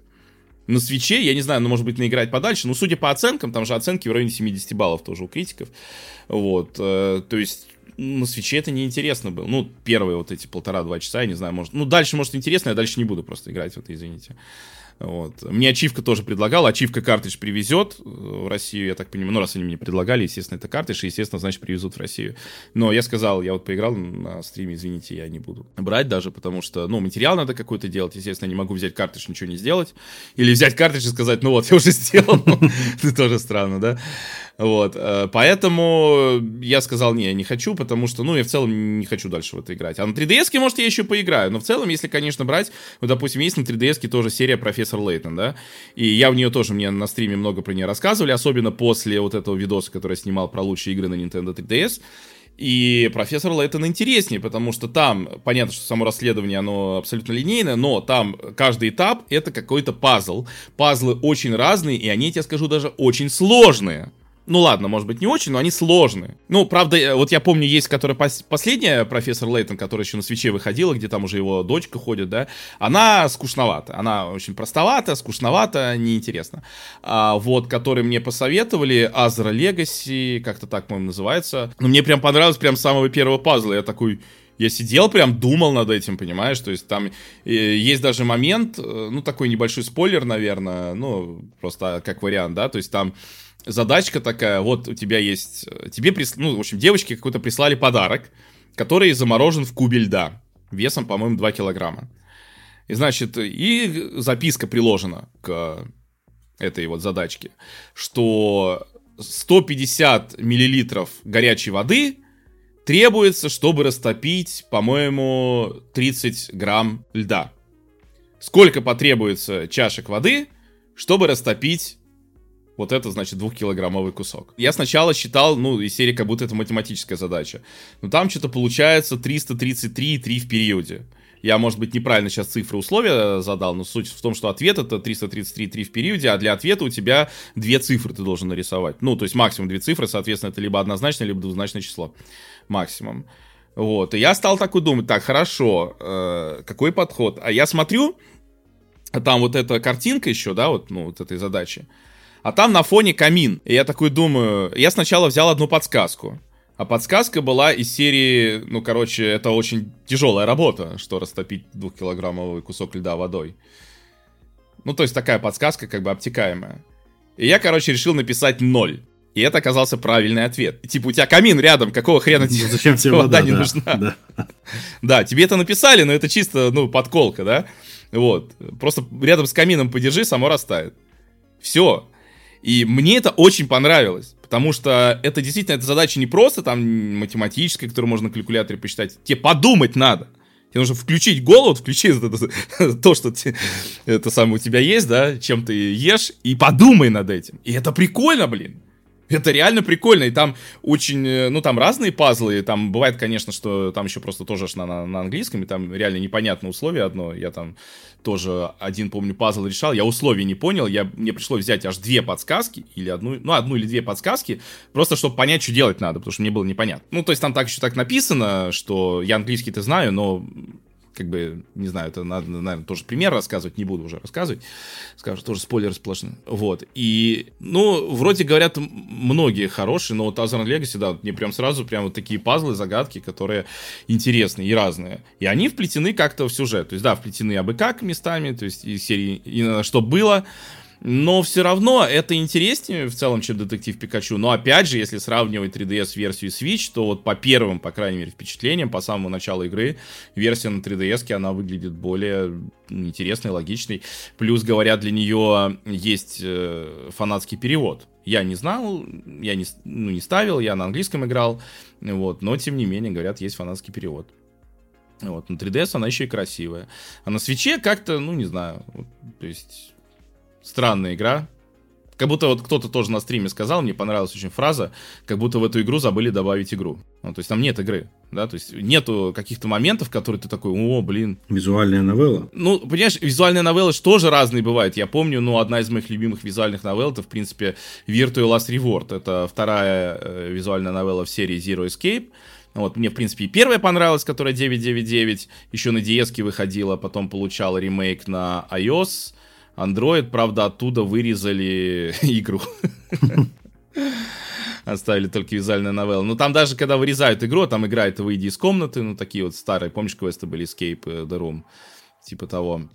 На свече, я не знаю, ну, может быть, наиграть подальше, но судя по оценкам, там же оценки в районе 70 баллов тоже у критиков. Вот, э, то есть на свече это неинтересно было. Ну, первые вот эти полтора-два часа, я не знаю, может... Ну, дальше, может, интересно, я дальше не буду просто играть в это, извините. Вот. Мне ачивка тоже предлагала. Ачивка картридж привезет в Россию, я так понимаю. Ну, раз они мне предлагали, естественно, это картридж, и, естественно, значит, привезут в Россию. Но я сказал, я вот поиграл на стриме, извините, я не буду брать даже, потому что, ну, материал надо какой-то делать. Естественно, не могу взять картридж, ничего не сделать. Или взять картридж и сказать, ну вот, я уже сделал. Это тоже странно, да? Вот, э, поэтому я сказал, не, я не хочу, потому что, ну, я в целом не хочу дальше в это играть. А на 3DS, может, я еще поиграю, но в целом, если, конечно, брать, вот, допустим, есть на 3DS тоже серия Профессор Лейтон, да, и я в нее тоже, мне на стриме много про нее рассказывали, особенно после вот этого видоса, который я снимал про лучшие игры на Nintendo 3DS, и профессор Лейтон интереснее, потому что там, понятно, что само расследование, оно абсолютно линейное, но там каждый этап это какой-то пазл. Пазлы очень разные, и они, я тебе скажу, даже очень сложные. Ну ладно, может быть, не очень, но они сложные. Ну, правда, э, вот я помню, есть, которая пос- последняя профессор Лейтон, которая еще на свече выходила, где там уже его дочка ходит, да, она скучновата. Она очень простовата, скучновата, неинтересно. А вот, который мне посоветовали, Азра Легаси, как-то так, по-моему, называется. Ну, мне прям понравилось прям с самого первого пазла. Я такой, я сидел, прям думал над этим, понимаешь? То есть там э, есть даже момент, э, ну, такой небольшой спойлер, наверное, ну, просто как вариант, да, то есть там задачка такая, вот у тебя есть, э, тебе, прис... ну, в общем, девочке какой-то прислали подарок, который заморожен в кубе льда, весом, по-моему, 2 килограмма. И, значит, и записка приложена к этой вот задачке, что 150 миллилитров горячей воды требуется, чтобы растопить, по-моему, 30 грамм льда. Сколько потребуется чашек воды, чтобы растопить вот это, значит, двухкилограммовый кусок. Я сначала считал, ну, из серии как будто это математическая задача. Но там что-то получается 333,3 в периоде. Я, может быть, неправильно сейчас цифры условия задал, но суть в том, что ответ это 333,3 в периоде, а для ответа у тебя две цифры ты должен нарисовать. Ну, то есть максимум две цифры, соответственно, это либо однозначное, либо двузначное число. Максимум. Вот, и я стал такой думать, так, хорошо, э, какой подход? А я смотрю, там вот эта картинка еще, да, вот, ну, вот этой задачи, а там на фоне камин. И я такой думаю, я сначала взял одну подсказку. А подсказка была из серии, ну, короче, это очень тяжелая работа, что растопить двухкилограммовый кусок льда водой. Ну, то есть такая подсказка как бы обтекаемая. И я, короче, решил написать ноль. И это оказался правильный ответ. Типа, у тебя камин рядом, какого хрена тебе, ну, Зачем тебе вода, не да, нужна? Да. да, тебе это написали, но это чисто, ну, подколка, да? Вот. Просто рядом с камином подержи, само растает. Все. И мне это очень понравилось. Потому что это действительно, эта задача не просто там математическая, которую можно на калькуляторе посчитать. Тебе подумать надо. Тебе нужно включить голову, включить это, то, что те, это самое у тебя есть, да, чем ты ешь, и подумай над этим. И это прикольно, блин. Это реально прикольно, и там очень, э, ну, там разные пазлы, там бывает, конечно, что там еще просто тоже на, на, английском, и там реально непонятное условие одно, я там тоже один, помню, пазл решал, я условий не понял, я, мне пришлось взять аж две подсказки, или одну, ну, одну или две подсказки, просто чтобы понять, что делать надо, потому что мне было непонятно. Ну, то есть там так еще так написано, что я английский-то знаю, но как бы, не знаю, это надо, наверное, тоже пример рассказывать, не буду уже рассказывать, скажу, тоже спойлер сплошный. Вот, и, ну, вроде говорят, многие хорошие, но вот Azure Legacy, да, мне прям сразу прям вот такие пазлы, загадки, которые интересные и разные. И они вплетены как-то в сюжет, то есть, да, вплетены абы как местами, то есть, из серии, и что было, но все равно это интереснее в целом, чем Детектив Пикачу. Но опять же, если сравнивать 3DS-версию Switch, то вот по первым, по крайней мере, впечатлениям, по самому началу игры, версия на 3DS, она выглядит более интересной, логичной. Плюс, говорят, для нее есть э, фанатский перевод. Я не знал, я не, ну, не ставил, я на английском играл, вот, но, тем не менее, говорят, есть фанатский перевод. Вот, на 3DS она еще и красивая. А на свече как-то, ну, не знаю, вот, то есть странная игра. Как будто вот кто-то тоже на стриме сказал, мне понравилась очень фраза, как будто в эту игру забыли добавить игру. Ну, то есть там нет игры, да, то есть нету каких-то моментов, которые ты такой, о, блин. Визуальная новелла? Ну, понимаешь, визуальная новелла тоже разные бывают. Я помню, ну, одна из моих любимых визуальных новелл, это, в принципе, Virtual Last Reward. Это вторая э, визуальная новелла в серии Zero Escape. Вот, мне, в принципе, и первая понравилась, которая 999, еще на DS выходила, потом получала ремейк на iOS, Android, правда, оттуда вырезали игру. Оставили только визуальную новеллу. Но там даже, когда вырезают игру, там играет «Выйди из комнаты», ну, такие вот старые, помнишь, квесты были «Escape the Room», типа того.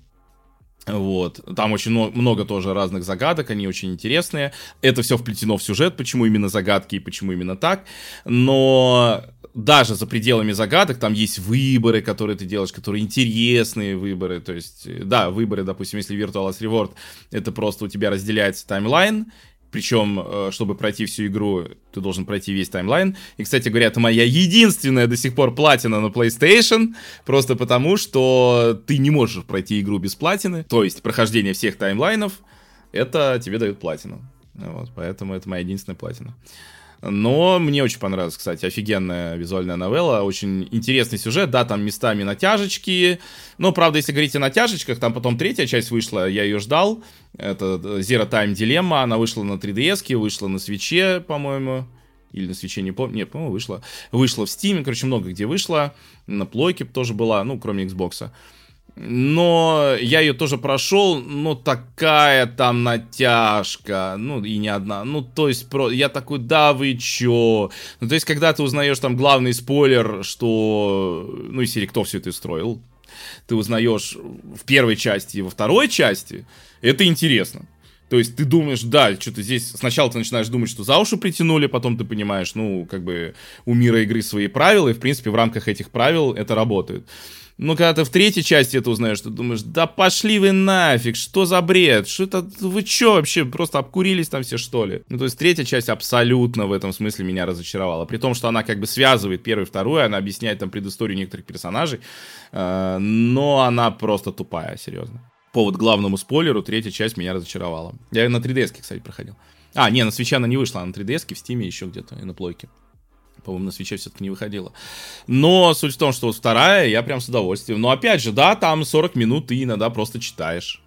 Вот. Там очень много тоже разных загадок, они очень интересные. Это все вплетено в сюжет, почему именно загадки и почему именно так. Но даже за пределами загадок там есть выборы, которые ты делаешь, которые интересные выборы. То есть, да, выборы, допустим, если Virtual Reward, это просто у тебя разделяется таймлайн, причем, э, чтобы пройти всю игру, ты должен пройти весь таймлайн. И, кстати говоря, это моя единственная до сих пор платина на PlayStation, просто потому, что ты не можешь пройти игру без платины. То есть, прохождение всех таймлайнов, это тебе дают платину. Вот, поэтому это моя единственная платина. Но мне очень понравилась, кстати, офигенная визуальная новелла, очень интересный сюжет, да, там местами натяжечки, но, правда, если говорить о натяжечках, там потом третья часть вышла, я ее ждал, это Zero Time Dilemma, она вышла на 3DS, вышла на свече, по-моему, или на свече, не помню, нет, по-моему, вышла, вышла в Steam, короче, много где вышла, на плойке тоже была, ну, кроме Xbox. Но я ее тоже прошел, но такая там натяжка, ну и не одна, ну то есть про, я такой, да вы чё, ну то есть когда ты узнаешь там главный спойлер, что, ну и серии кто все это строил, ты узнаешь в первой части и во второй части, это интересно. То есть ты думаешь, да, что-то здесь... Сначала ты начинаешь думать, что за уши притянули, потом ты понимаешь, ну, как бы у мира игры свои правила, и, в принципе, в рамках этих правил это работает. Но когда ты в третьей части это узнаешь, ты думаешь, да пошли вы нафиг, что за бред, что это, вы что вообще, просто обкурились там все что ли? Ну, то есть третья часть абсолютно в этом смысле меня разочаровала, при том, что она как бы связывает первую и вторую, она объясняет там предысторию некоторых персонажей, э, но она просто тупая, серьезно. Повод главному спойлеру, третья часть меня разочаровала. Я на 3DS, кстати, проходил. А, не, на свеча она не вышла, а на 3DS, в Стиме еще где-то, и на плойке. По-моему, на свече все-таки не выходила. Но суть в том, что вот вторая я прям с удовольствием. Но опять же, да, там 40 минут ты иногда просто читаешь.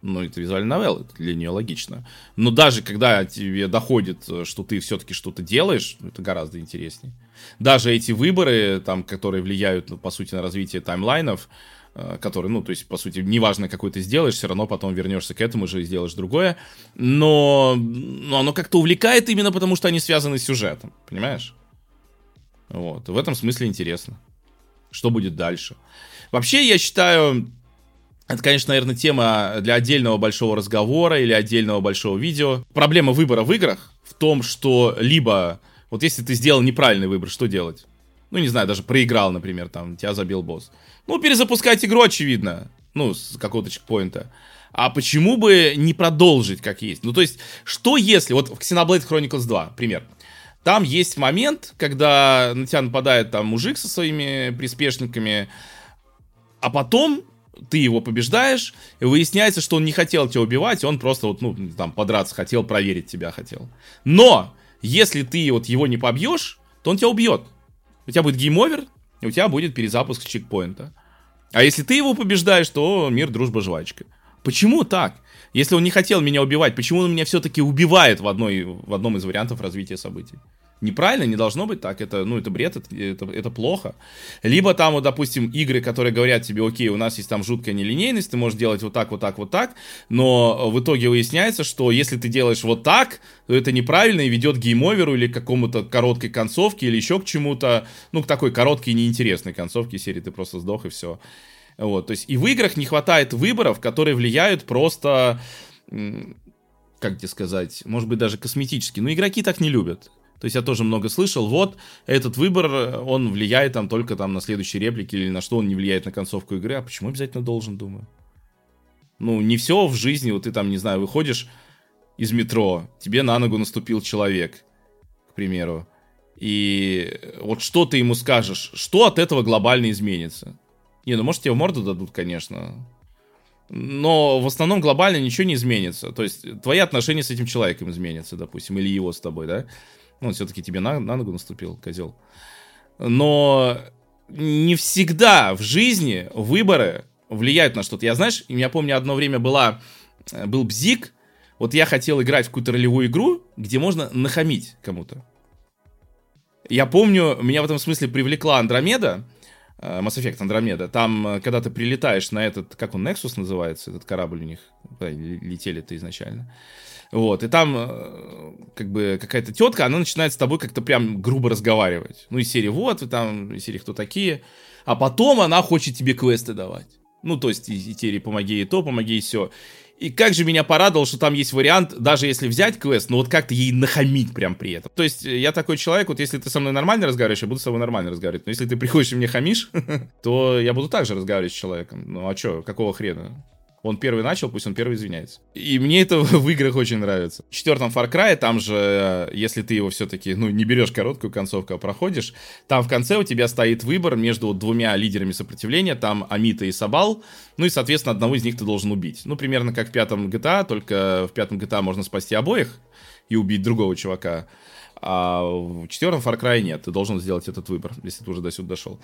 Ну, это визуальная новелла, это для нее логично. Но даже когда тебе доходит, что ты все-таки что-то делаешь, это гораздо интереснее. Даже эти выборы, там, которые влияют, ну, по сути, на развитие таймлайнов, э, которые, ну, то есть, по сути, неважно, какой ты сделаешь, все равно потом вернешься к этому же и сделаешь другое. Но, но оно как-то увлекает именно потому, что они связаны с сюжетом, понимаешь? Вот, в этом смысле интересно. Что будет дальше? Вообще, я считаю, это, конечно, наверное, тема для отдельного большого разговора или отдельного большого видео. Проблема выбора в играх в том, что либо, вот если ты сделал неправильный выбор, что делать? Ну, не знаю, даже проиграл, например, там, тебя забил босс. Ну, перезапускать игру, очевидно. Ну, с какого-то чекпоинта. А почему бы не продолжить как есть? Ну, то есть, что если... Вот в Xenoblade Chronicles 2, пример. Там есть момент, когда на тебя нападает там мужик со своими приспешниками, а потом ты его побеждаешь, и выясняется, что он не хотел тебя убивать, он просто вот, ну, там, подраться хотел, проверить тебя хотел. Но, если ты вот его не побьешь, то он тебя убьет. У тебя будет game over, и у тебя будет перезапуск чекпоинта. А если ты его побеждаешь, то мир, дружба, жвачка. Почему так? Если он не хотел меня убивать, почему он меня все-таки убивает в, одной, в одном из вариантов развития событий? Неправильно, не должно быть так, это, ну, это бред, это, это, это плохо. Либо там, вот, допустим, игры, которые говорят тебе, окей, у нас есть там жуткая нелинейность, ты можешь делать вот так, вот так, вот так, но в итоге выясняется, что если ты делаешь вот так, то это неправильно и ведет к гейм-оверу или к какому-то короткой концовке или еще к чему-то, ну, к такой короткой неинтересной концовке серии ты просто сдох и все. Вот, то есть и в играх не хватает выборов, которые влияют просто как тебе сказать, может быть, даже косметически. Но игроки так не любят. То есть я тоже много слышал, вот, этот выбор, он влияет там только там на следующие реплики или на что он не влияет на концовку игры. А почему обязательно должен, думаю? Ну, не все в жизни, вот ты там, не знаю, выходишь из метро, тебе на ногу наступил человек, к примеру, и вот что ты ему скажешь, что от этого глобально изменится? Не, ну может тебе в морду дадут, конечно, но в основном глобально ничего не изменится. То есть твои отношения с этим человеком изменятся, допустим, или его с тобой, да? Ну, все-таки тебе на, на ногу наступил, козел. Но не всегда в жизни выборы влияют на что-то. Я, знаешь, я помню, одно время была, э, был бзик, вот я хотел играть в какую-то ролевую игру, где можно нахамить кому-то. Я помню, меня в этом смысле привлекла Андромеда, э, Mass Effect Андромеда. Там, э, когда ты прилетаешь на этот, как он, Nexus называется, этот корабль у них, летели-то изначально. Вот, и там э, как бы какая-то тетка, она начинает с тобой как-то прям грубо разговаривать. Ну, из серии вот, вы там, из серии кто такие. А потом она хочет тебе квесты давать. Ну, то есть, из серии помоги и то, помоги и все. И как же меня порадовало, что там есть вариант, даже если взять квест, но вот как-то ей нахамить прям при этом. То есть я такой человек, вот если ты со мной нормально разговариваешь, я буду с тобой нормально разговаривать. Но если ты приходишь и мне хамишь, то я буду также разговаривать с человеком. Ну а что, какого хрена? Он первый начал, пусть он первый извиняется. И мне это в играх очень нравится. В четвертом Far Cry, там же, если ты его все-таки, ну, не берешь короткую концовку, а проходишь, там в конце у тебя стоит выбор между двумя лидерами сопротивления, там Амита и Сабал, ну и, соответственно, одного из них ты должен убить. Ну, примерно как в пятом GTA, только в пятом GTA можно спасти обоих и убить другого чувака. А в четвертом Far Cry нет, ты должен сделать этот выбор, если ты уже до сюда дошел.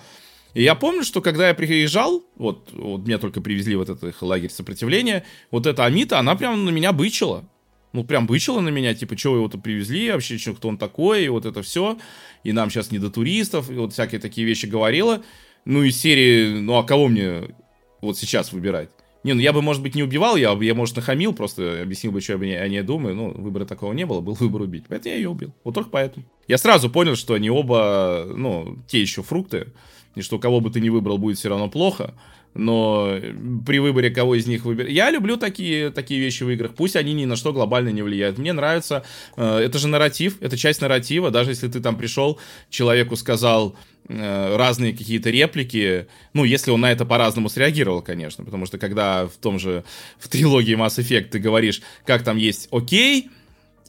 И я помню, что когда я приезжал, вот, вот меня только привезли в этот лагерь сопротивления, вот эта Амита, она прям на меня бычила. Ну, прям бычила на меня, типа, вы его-то привезли, вообще, что, кто он такой, и вот это все. И нам сейчас не до туристов, и вот всякие такие вещи говорила. Ну, из серии, ну, а кого мне вот сейчас выбирать? Не, ну я бы, может быть, не убивал, я, я может, нахамил, просто объяснил бы, что я о ней думаю. Ну, выбора такого не было, был выбор убить. Поэтому я ее убил. Вот только поэтому. Я сразу понял, что они оба, ну, те еще фрукты и что кого бы ты ни выбрал, будет все равно плохо. Но при выборе кого из них выбирать... Я люблю такие, такие вещи в играх. Пусть они ни на что глобально не влияют. Мне нравится... Э, это же нарратив, это часть нарратива. Даже если ты там пришел, человеку сказал э, разные какие-то реплики, ну, если он на это по-разному среагировал, конечно. Потому что когда в том же... В трилогии Mass Effect ты говоришь, как там есть «Окей»,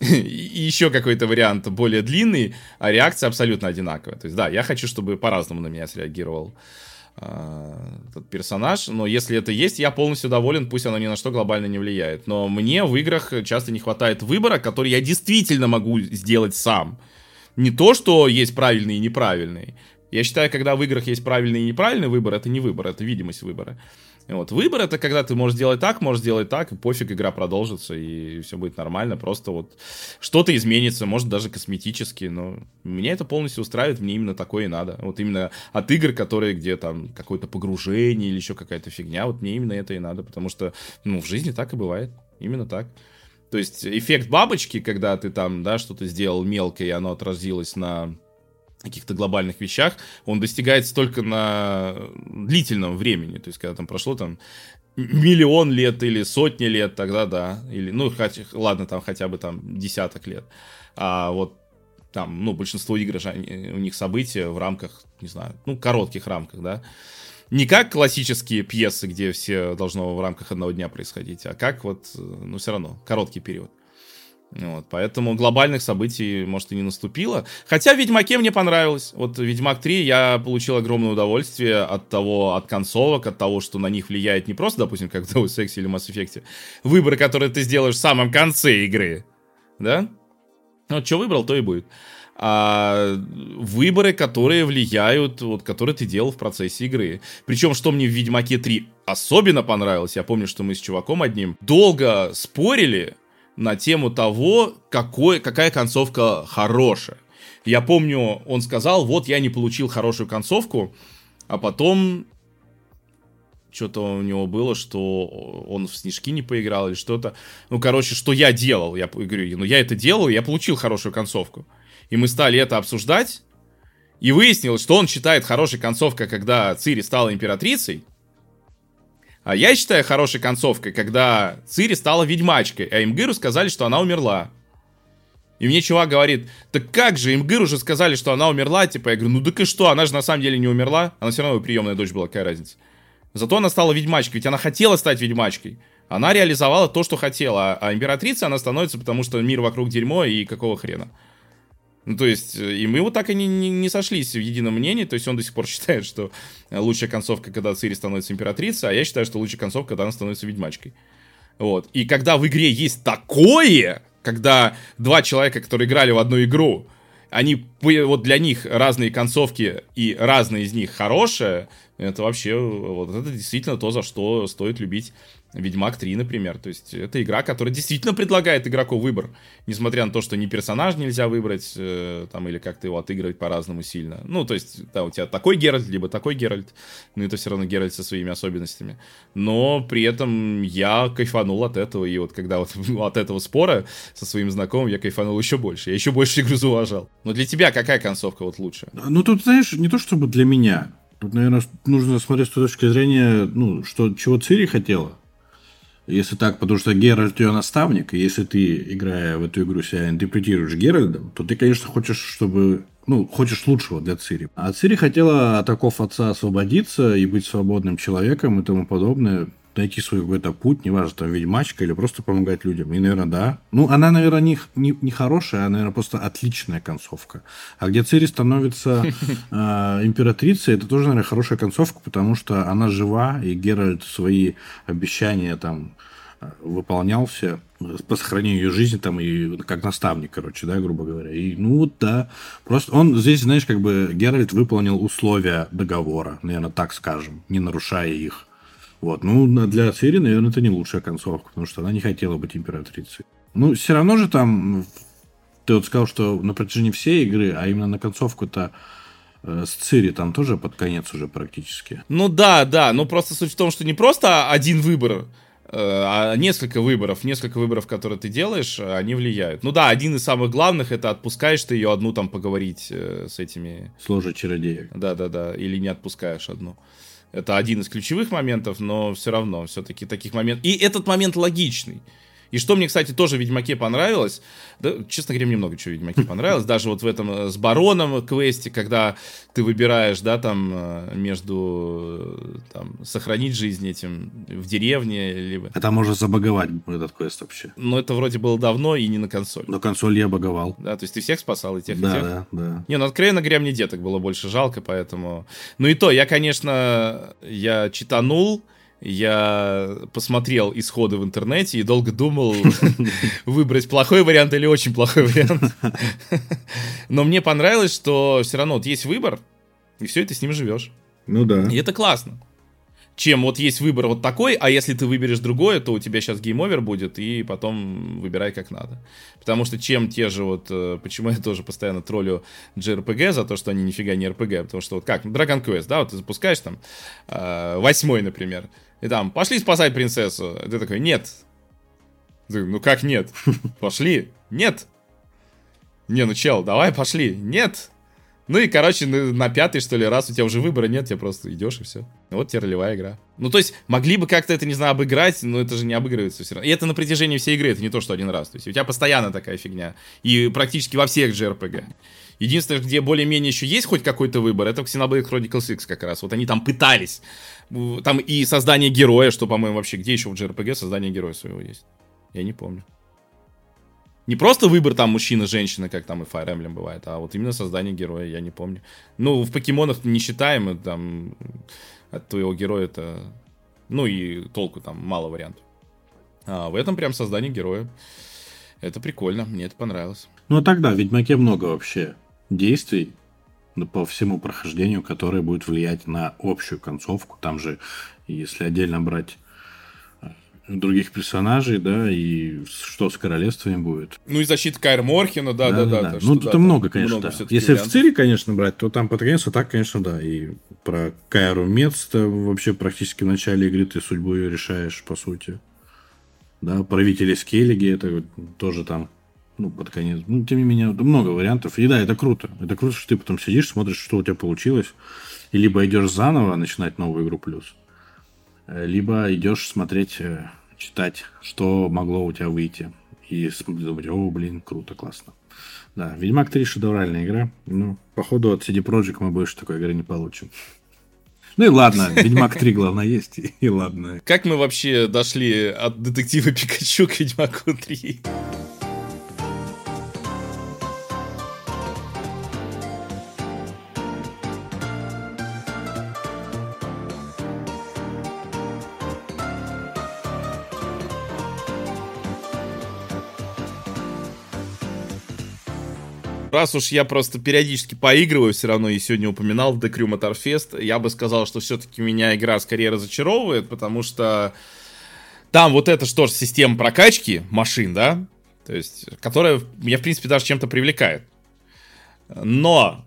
и еще какой-то вариант более длинный, а реакция абсолютно одинаковая. То есть, да, я хочу, чтобы по-разному на меня среагировал э, этот персонаж, но если это есть, я полностью доволен, пусть оно ни на что глобально не влияет. Но мне в играх часто не хватает выбора, который я действительно могу сделать сам. Не то, что есть правильный и неправильный. Я считаю, когда в играх есть правильный и неправильный выбор, это не выбор, это видимость выбора. Вот. Выбор это когда ты можешь сделать так, можешь сделать так, и пофиг, игра продолжится, и все будет нормально. Просто вот что-то изменится, может даже косметически, но меня это полностью устраивает, мне именно такое и надо. Вот именно от игр, которые, где там какое-то погружение или еще какая-то фигня, вот мне именно это и надо, потому что, ну, в жизни так и бывает. Именно так. То есть эффект бабочки, когда ты там, да, что-то сделал мелкое, и оно отразилось на каких-то глобальных вещах, он достигается только на длительном времени. То есть, когда там прошло там миллион лет или сотни лет, тогда да. Или, ну, хотя, ладно, там хотя бы там десяток лет. А вот там, ну, большинство игр же, у них события в рамках, не знаю, ну, коротких рамках, да. Не как классические пьесы, где все должно в рамках одного дня происходить, а как вот, ну, все равно, короткий период. Вот, поэтому глобальных событий, может, и не наступило. Хотя в Ведьмаке мне понравилось. Вот Ведьмак 3 я получил огромное удовольствие от того, от концовок, от того, что на них влияет не просто, допустим, как в Deus Ex или Mass Effect, выборы, которые ты сделаешь в самом конце игры. Да? Вот что выбрал, то и будет. А выборы, которые влияют, вот, которые ты делал в процессе игры. Причем, что мне в Ведьмаке 3 особенно понравилось, я помню, что мы с чуваком одним долго спорили, на тему того, какой, какая концовка хорошая. Я помню, он сказал, вот я не получил хорошую концовку, а потом что-то у него было, что он в снежки не поиграл или что-то. Ну, короче, что я делал? Я говорю, ну я это делал, я получил хорошую концовку. И мы стали это обсуждать, и выяснилось, что он считает хорошей концовкой, когда Цири стала императрицей, я считаю хорошей концовкой, когда Цири стала ведьмачкой, а Имгыру сказали, что она умерла. И мне чувак говорит, так как же, Имгыр уже сказали, что она умерла, типа, я говорю, ну так и что, она же на самом деле не умерла, она все равно приемная дочь была, какая разница. Зато она стала ведьмачкой, ведь она хотела стать ведьмачкой. Она реализовала то, что хотела, а императрицей она становится, потому что мир вокруг дерьмо и какого хрена. Ну, то есть, э, и мы вот так и не, не, не сошлись в едином мнении, то есть он до сих пор считает, что лучшая концовка, когда Цири становится императрицей, а я считаю, что лучшая концовка, когда она становится ведьмачкой. Вот. И когда в игре есть такое, когда два человека, которые играли в одну игру, они, вот для них разные концовки и разные из них хорошие, это вообще, вот это действительно то, за что стоит любить Ведьмак 3, например. То есть это игра, которая действительно предлагает игроку выбор. Несмотря на то, что ни персонаж нельзя выбрать, э, там, или как-то его отыгрывать по-разному сильно. Ну, то есть, да, у тебя такой Геральт, либо такой Геральт. Но это все равно Геральт со своими особенностями. Но при этом я кайфанул от этого. И вот когда вот от этого спора со своим знакомым я кайфанул еще больше. Я еще больше игру зауважал. Но для тебя какая концовка вот лучше? Ну, тут, знаешь, не то чтобы для меня. Тут, наверное, нужно смотреть с точки зрения, ну, что, чего Цири хотела. Если так, потому что Геральт ее наставник, и если ты, играя в эту игру, себя интерпретируешь Геральдом, то ты, конечно, хочешь, чтобы ну, хочешь лучшего для Цири. А Цири хотела от оков отца освободиться и быть свободным человеком и тому подобное найти свой какой-то путь, неважно, там, ведьмачка или просто помогать людям. И, наверное, да. Ну, она, наверное, не, не, не хорошая, а, наверное, просто отличная концовка. А где Цири становится э, императрицей, это тоже, наверное, хорошая концовка, потому что она жива, и Геральт свои обещания там выполнял все по сохранению ее жизни там и как наставник, короче, да, грубо говоря. И ну да, просто он здесь, знаешь, как бы Геральт выполнил условия договора, наверное, так скажем, не нарушая их. Вот. Ну, для Цири, наверное, это не лучшая концовка, потому что она не хотела быть императрицей. Ну, все равно же там, ты вот сказал, что на протяжении всей игры, а именно на концовку-то э, с Цири там тоже под конец уже практически. Ну да, да, но просто суть в том, что не просто один выбор, э, а несколько выборов, несколько выборов, которые ты делаешь, они влияют. Ну да, один из самых главных это отпускаешь ты ее одну там поговорить э, с этими... С ложей чародеек. Да-да-да, или не отпускаешь одну. Это один из ключевых моментов, но все равно, все-таки таких моментов. И этот момент логичный. И что мне, кстати, тоже в Ведьмаке понравилось, да, честно говоря, мне много чего в Ведьмаке понравилось, даже вот в этом э, с Бароном квесте, когда ты выбираешь, да, там, э, между, э, там, сохранить жизнь этим в деревне, либо... Это можно забаговать этот квест вообще. Но это вроде было давно и не на консоль. На консоль я баговал. Да, то есть ты всех спасал, и тех, да, и тех? Да, да. Не, ну, откровенно говоря, мне деток было больше жалко, поэтому... Ну и то, я, конечно, я читанул, я посмотрел исходы в интернете и долго думал, выбрать плохой вариант или очень плохой вариант. Но мне понравилось, что все равно вот есть выбор, и все, и ты с ним живешь. Ну да. И это классно. Чем вот есть выбор вот такой, а если ты выберешь другое, то у тебя сейчас game over будет, и потом выбирай как надо. Потому что чем те же вот, э, почему я тоже постоянно троллю JRPG за то, что они нифига не RPG, потому что вот как, Dragon Quest, да, вот ты запускаешь там, э, восьмой, например, и там, пошли спасать принцессу, ты такой, нет. Ты, ну как нет? Пошли. Нет. Не, ну чел, давай пошли. Нет. Ну и, короче, на, пятый, что ли, раз у тебя уже выбора нет, тебе просто идешь и все. Вот тебе ролевая игра. Ну, то есть, могли бы как-то это, не знаю, обыграть, но это же не обыгрывается все равно. И это на протяжении всей игры, это не то, что один раз. То есть, у тебя постоянно такая фигня. И практически во всех JRPG. Единственное, где более-менее еще есть хоть какой-то выбор, это в Xenoblade Chronicles X как раз. Вот они там пытались. Там и создание героя, что, по-моему, вообще, где еще в JRPG создание героя своего есть? Я не помню. Не просто выбор там мужчина-женщина, как там и Fire Emblem бывает, а вот именно создание героя, я не помню. Ну, в покемонах не считаем, там от твоего героя это... Ну и толку там мало вариантов. А в этом прям создание героя. Это прикольно, мне это понравилось. Ну, а тогда в Ведьмаке много вообще действий по всему прохождению, которые будут влиять на общую концовку. Там же, если отдельно брать других персонажей, да, и что с королевствами будет. Ну и защита Кайр Морхена, да, да, да. да, да. Ну, тут да, много, конечно, много да. Если вариантов. в Цири, конечно, брать, то там а так, конечно, да. И про Кайру Мец вообще практически в начале игры ты судьбу ее решаешь, по сути. Да, правители Скеллиги, это тоже там, ну, под конец. Ну, тем не менее, много вариантов. И да, это круто. Это круто, что ты потом сидишь, смотришь, что у тебя получилось. И либо идешь заново начинать новую игру плюс, либо идешь смотреть, э, читать, что могло у тебя выйти. И думать, о, блин, круто, классно. Да, Ведьмак 3 шедевральная игра. Ну, походу от CD Projekt мы больше такой игры не получим. Ну и ладно, Ведьмак 3, главное, есть, и, и ладно. Как мы вообще дошли от детектива Пикачу к Ведьмаку 3? Раз уж я просто периодически поигрываю все равно, и сегодня упоминал в The Crew Motorfest, я бы сказал, что все-таки меня игра скорее разочаровывает, потому что там вот это что ж система прокачки машин, да, то есть, которая меня, в принципе, даже чем-то привлекает. Но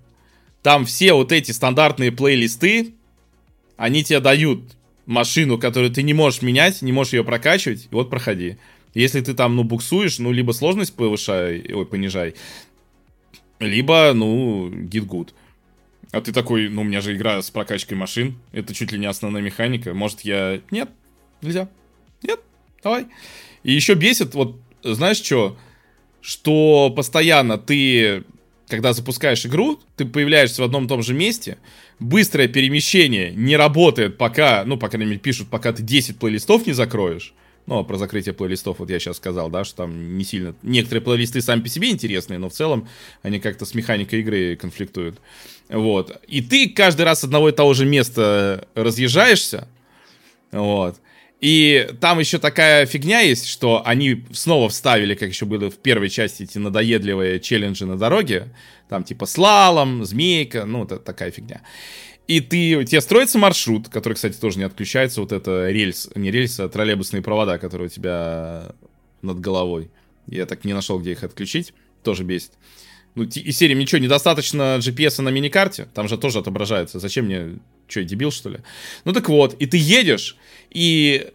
там все вот эти стандартные плейлисты, они тебе дают машину, которую ты не можешь менять, не можешь ее прокачивать, и вот проходи. Если ты там, ну, буксуешь, ну, либо сложность повышай, ой, понижай, либо, ну, git good. А ты такой, ну, у меня же игра с прокачкой машин, это чуть ли не основная механика, может я... Нет, нельзя. Нет, давай. И еще бесит, вот, знаешь что, что постоянно ты, когда запускаешь игру, ты появляешься в одном и том же месте, быстрое перемещение не работает, пока, ну, по крайней мере, пишут, пока ты 10 плейлистов не закроешь, ну, а про закрытие плейлистов вот я сейчас сказал, да, что там не сильно... Некоторые плейлисты сами по себе интересные, но в целом они как-то с механикой игры конфликтуют. Вот. И ты каждый раз с одного и того же места разъезжаешься, вот. И там еще такая фигня есть, что они снова вставили, как еще было в первой части, эти надоедливые челленджи на дороге. Там типа слалом, змейка, ну, это такая фигня. И ты, тебе строится маршрут, который, кстати, тоже не отключается, вот это рельс, не рельс, а троллейбусные провода, которые у тебя над головой. Я так не нашел, где их отключить, тоже бесит. Ну, и серии ничего, недостаточно GPS на миникарте, там же тоже отображается. Зачем мне, что, дебил, что ли? Ну так вот, и ты едешь, и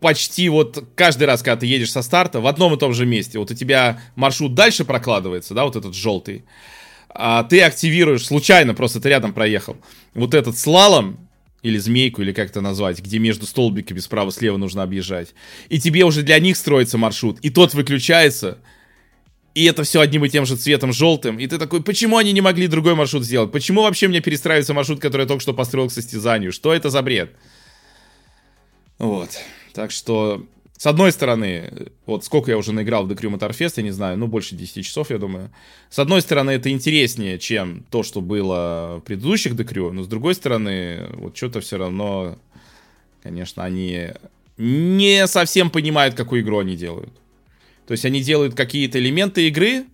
почти вот каждый раз, когда ты едешь со старта, в одном и том же месте, вот у тебя маршрут дальше прокладывается, да, вот этот желтый, а ты активируешь, случайно просто ты рядом проехал, вот этот слалом, или змейку, или как это назвать, где между столбиками справа-слева нужно объезжать. И тебе уже для них строится маршрут, и тот выключается, и это все одним и тем же цветом желтым. И ты такой, почему они не могли другой маршрут сделать? Почему вообще мне перестраивается маршрут, который я только что построил к состязанию? Что это за бред? Вот. Так что с одной стороны, вот сколько я уже наиграл в The Crew Motorfest, я не знаю, ну, больше 10 часов, я думаю. С одной стороны, это интереснее, чем то, что было в предыдущих The Crew, но с другой стороны, вот что-то все равно, конечно, они не совсем понимают, какую игру они делают. То есть они делают какие-то элементы игры,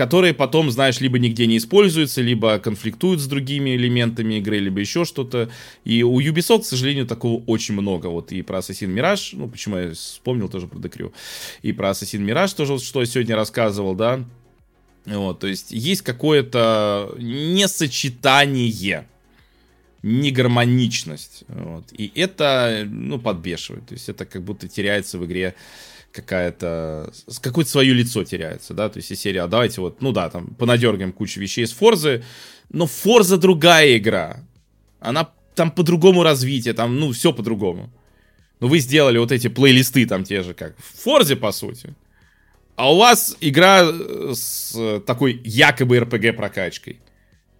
которые потом, знаешь, либо нигде не используются, либо конфликтуют с другими элементами игры, либо еще что-то. И у Ubisoft, к сожалению, такого очень много. Вот и про Assassin's Mirage, ну, почему я вспомнил тоже про Decrew, и про Assassin's Mirage тоже, что я сегодня рассказывал, да. Вот, то есть есть какое-то несочетание негармоничность. Вот. И это, ну, подбешивает. То есть это как будто теряется в игре какая-то... Какое-то свое лицо теряется, да? То есть и серия, а давайте вот, ну да, там, понадергаем кучу вещей с Форзы, но Форза другая игра. Она там по-другому развитие, там, ну, все по-другому. Но вы сделали вот эти плейлисты там те же, как в Форзе, по сути. А у вас игра с такой якобы RPG прокачкой,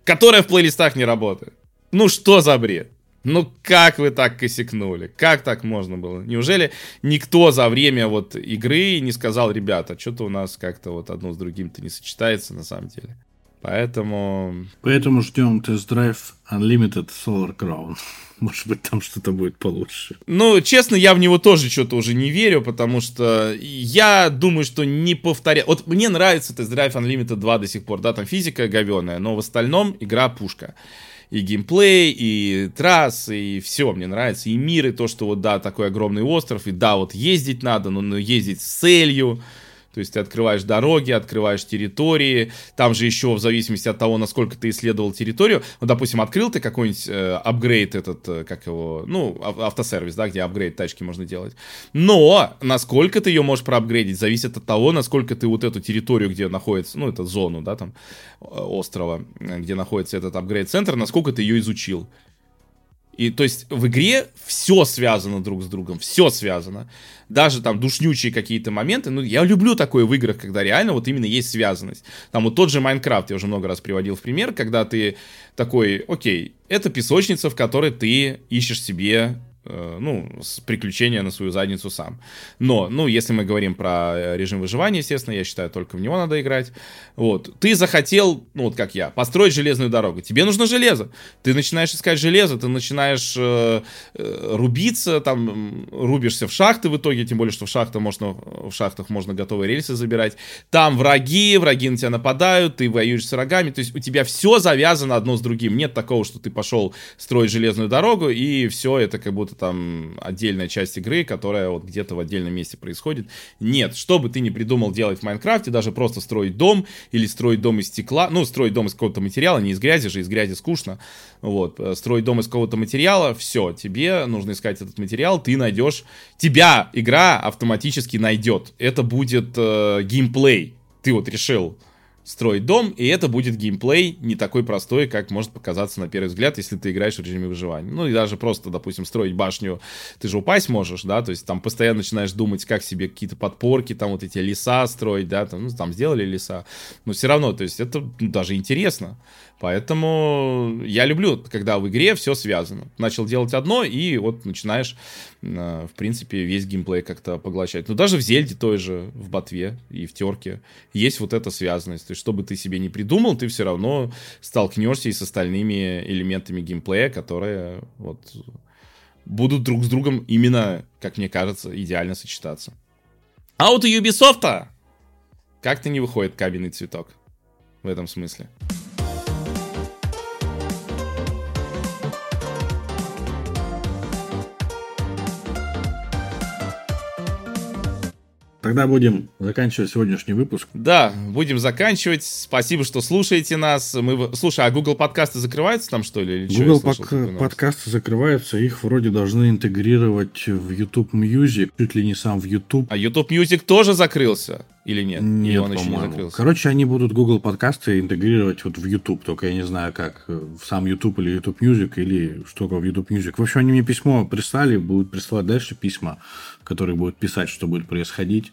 которая в плейлистах не работает. Ну что за бред? Ну как вы так косякнули? Как так можно было? Неужели никто за время вот игры не сказал, ребята, что-то у нас как-то вот одно с другим-то не сочетается на самом деле? Поэтому... Поэтому ждем тест-драйв Unlimited Solar Crown. Может быть, там что-то будет получше. Ну, честно, я в него тоже что-то уже не верю, потому что я думаю, что не повторяю. Вот мне нравится тест-драйв Unlimited 2 до сих пор, да, там физика говеная, но в остальном игра пушка и геймплей, и трассы, и все мне нравится, и мир, и то, что вот, да, такой огромный остров, и да, вот ездить надо, но, но ездить с целью, то есть ты открываешь дороги, открываешь территории. Там же еще в зависимости от того, насколько ты исследовал территорию. Ну, допустим, открыл ты какой-нибудь э, этот, э, как его, ну, автосервис, да, где апгрейд тачки можно делать. Но насколько ты ее можешь проапгрейдить, зависит от того, насколько ты вот эту территорию, где находится, ну, это зону, да, там, э, острова, где находится этот апгрейд-центр, насколько ты ее изучил. И то есть в игре все связано друг с другом, все связано. Даже там душнючие какие-то моменты. Ну, я люблю такое в играх, когда реально вот именно есть связанность. Там вот тот же Майнкрафт я уже много раз приводил в пример, когда ты такой, окей, это песочница, в которой ты ищешь себе ну, с приключения на свою задницу сам. Но, ну, если мы говорим про э, режим выживания, естественно, я считаю, только в него надо играть. Вот. Ты захотел, ну, вот как я, построить железную дорогу. Тебе нужно железо. Ты начинаешь искать железо, ты начинаешь э, э, рубиться, там, рубишься в шахты в итоге, тем более, что в, шахтах можно, в шахтах можно готовые рельсы забирать. Там враги, враги на тебя нападают, ты воюешь с врагами. То есть у тебя все завязано одно с другим. Нет такого, что ты пошел строить железную дорогу, и все это как будто там отдельная часть игры, которая вот где-то в отдельном месте происходит. Нет, что бы ты ни придумал делать в Майнкрафте, даже просто строить дом или строить дом из стекла, ну, строить дом из какого-то материала, не из грязи же, из грязи скучно, вот, э, строить дом из какого-то материала, все, тебе нужно искать этот материал, ты найдешь, тебя игра автоматически найдет. Это будет э, геймплей. Ты вот решил, строить дом, и это будет геймплей не такой простой, как может показаться на первый взгляд, если ты играешь в режиме выживания. Ну и даже просто, допустим, строить башню, ты же упасть можешь, да, то есть там постоянно начинаешь думать, как себе какие-то подпорки, там вот эти леса строить, да, там, ну, там сделали леса, но все равно, то есть это ну, даже интересно. Поэтому я люблю, когда в игре все связано. Начал делать одно, и вот начинаешь, э, в принципе, весь геймплей как-то поглощать. Но даже в Зельде той же, в Ботве и в Терке есть вот эта связанность. То есть, что бы ты себе не придумал, ты все равно столкнешься и с остальными элементами геймплея, которые вот будут друг с другом именно, как мне кажется, идеально сочетаться. А вот у Ubisoft как-то не выходит кабельный цветок в этом смысле. Тогда будем заканчивать сегодняшний выпуск. Да, будем заканчивать. Спасибо, что слушаете нас. Мы... Слушай, а Google подкасты закрываются там, что ли? Или Google пок- подкасты закрываются. Их вроде должны интегрировать в YouTube Music. Чуть ли не сам в YouTube. А YouTube Music тоже закрылся? Или нет? Нет, Или он еще не закрылся? Короче, они будут Google подкасты интегрировать вот в YouTube. Только я не знаю, как в сам YouTube или YouTube Music, или что в YouTube Music. В общем, они мне письмо прислали, будут присылать дальше письма который будет писать, что будет происходить.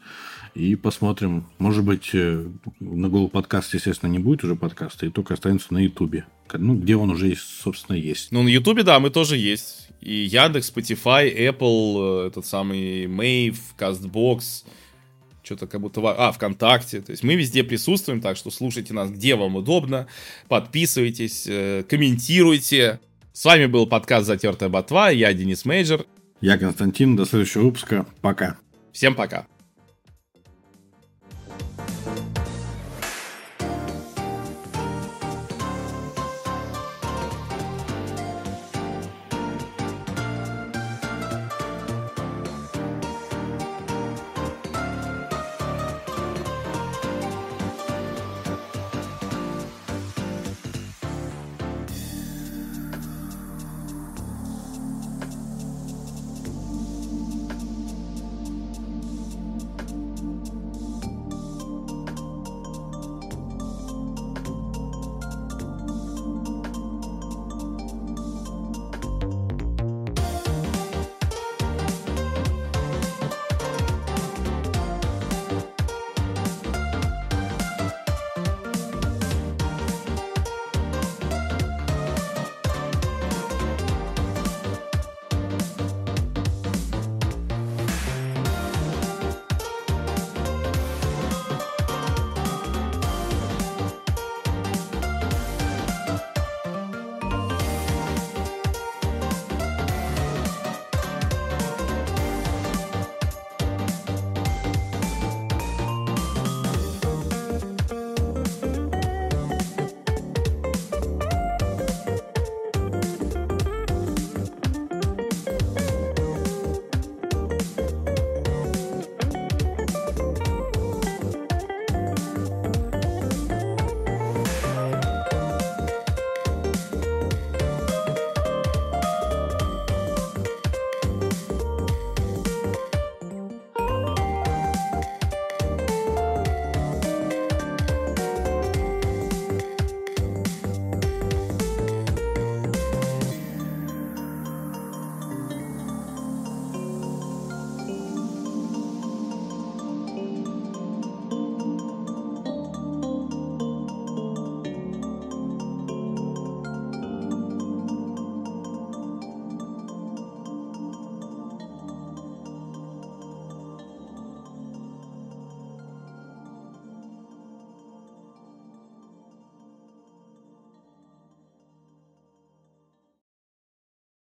И посмотрим. Может быть, э, на Google подкаст, естественно, не будет уже подкаста, и только останется на Ютубе. Ну, где он уже, собственно, есть. Ну, на Ютубе, да, мы тоже есть. И Яндекс, Spotify, Apple, э, этот самый Mave, CastBox, что-то как будто... А, ВКонтакте. То есть мы везде присутствуем, так что слушайте нас, где вам удобно. Подписывайтесь, э, комментируйте. С вами был подкаст «Затертая ботва». Я Денис Мейджор. Я Константин. До следующего выпуска. Пока. Всем пока.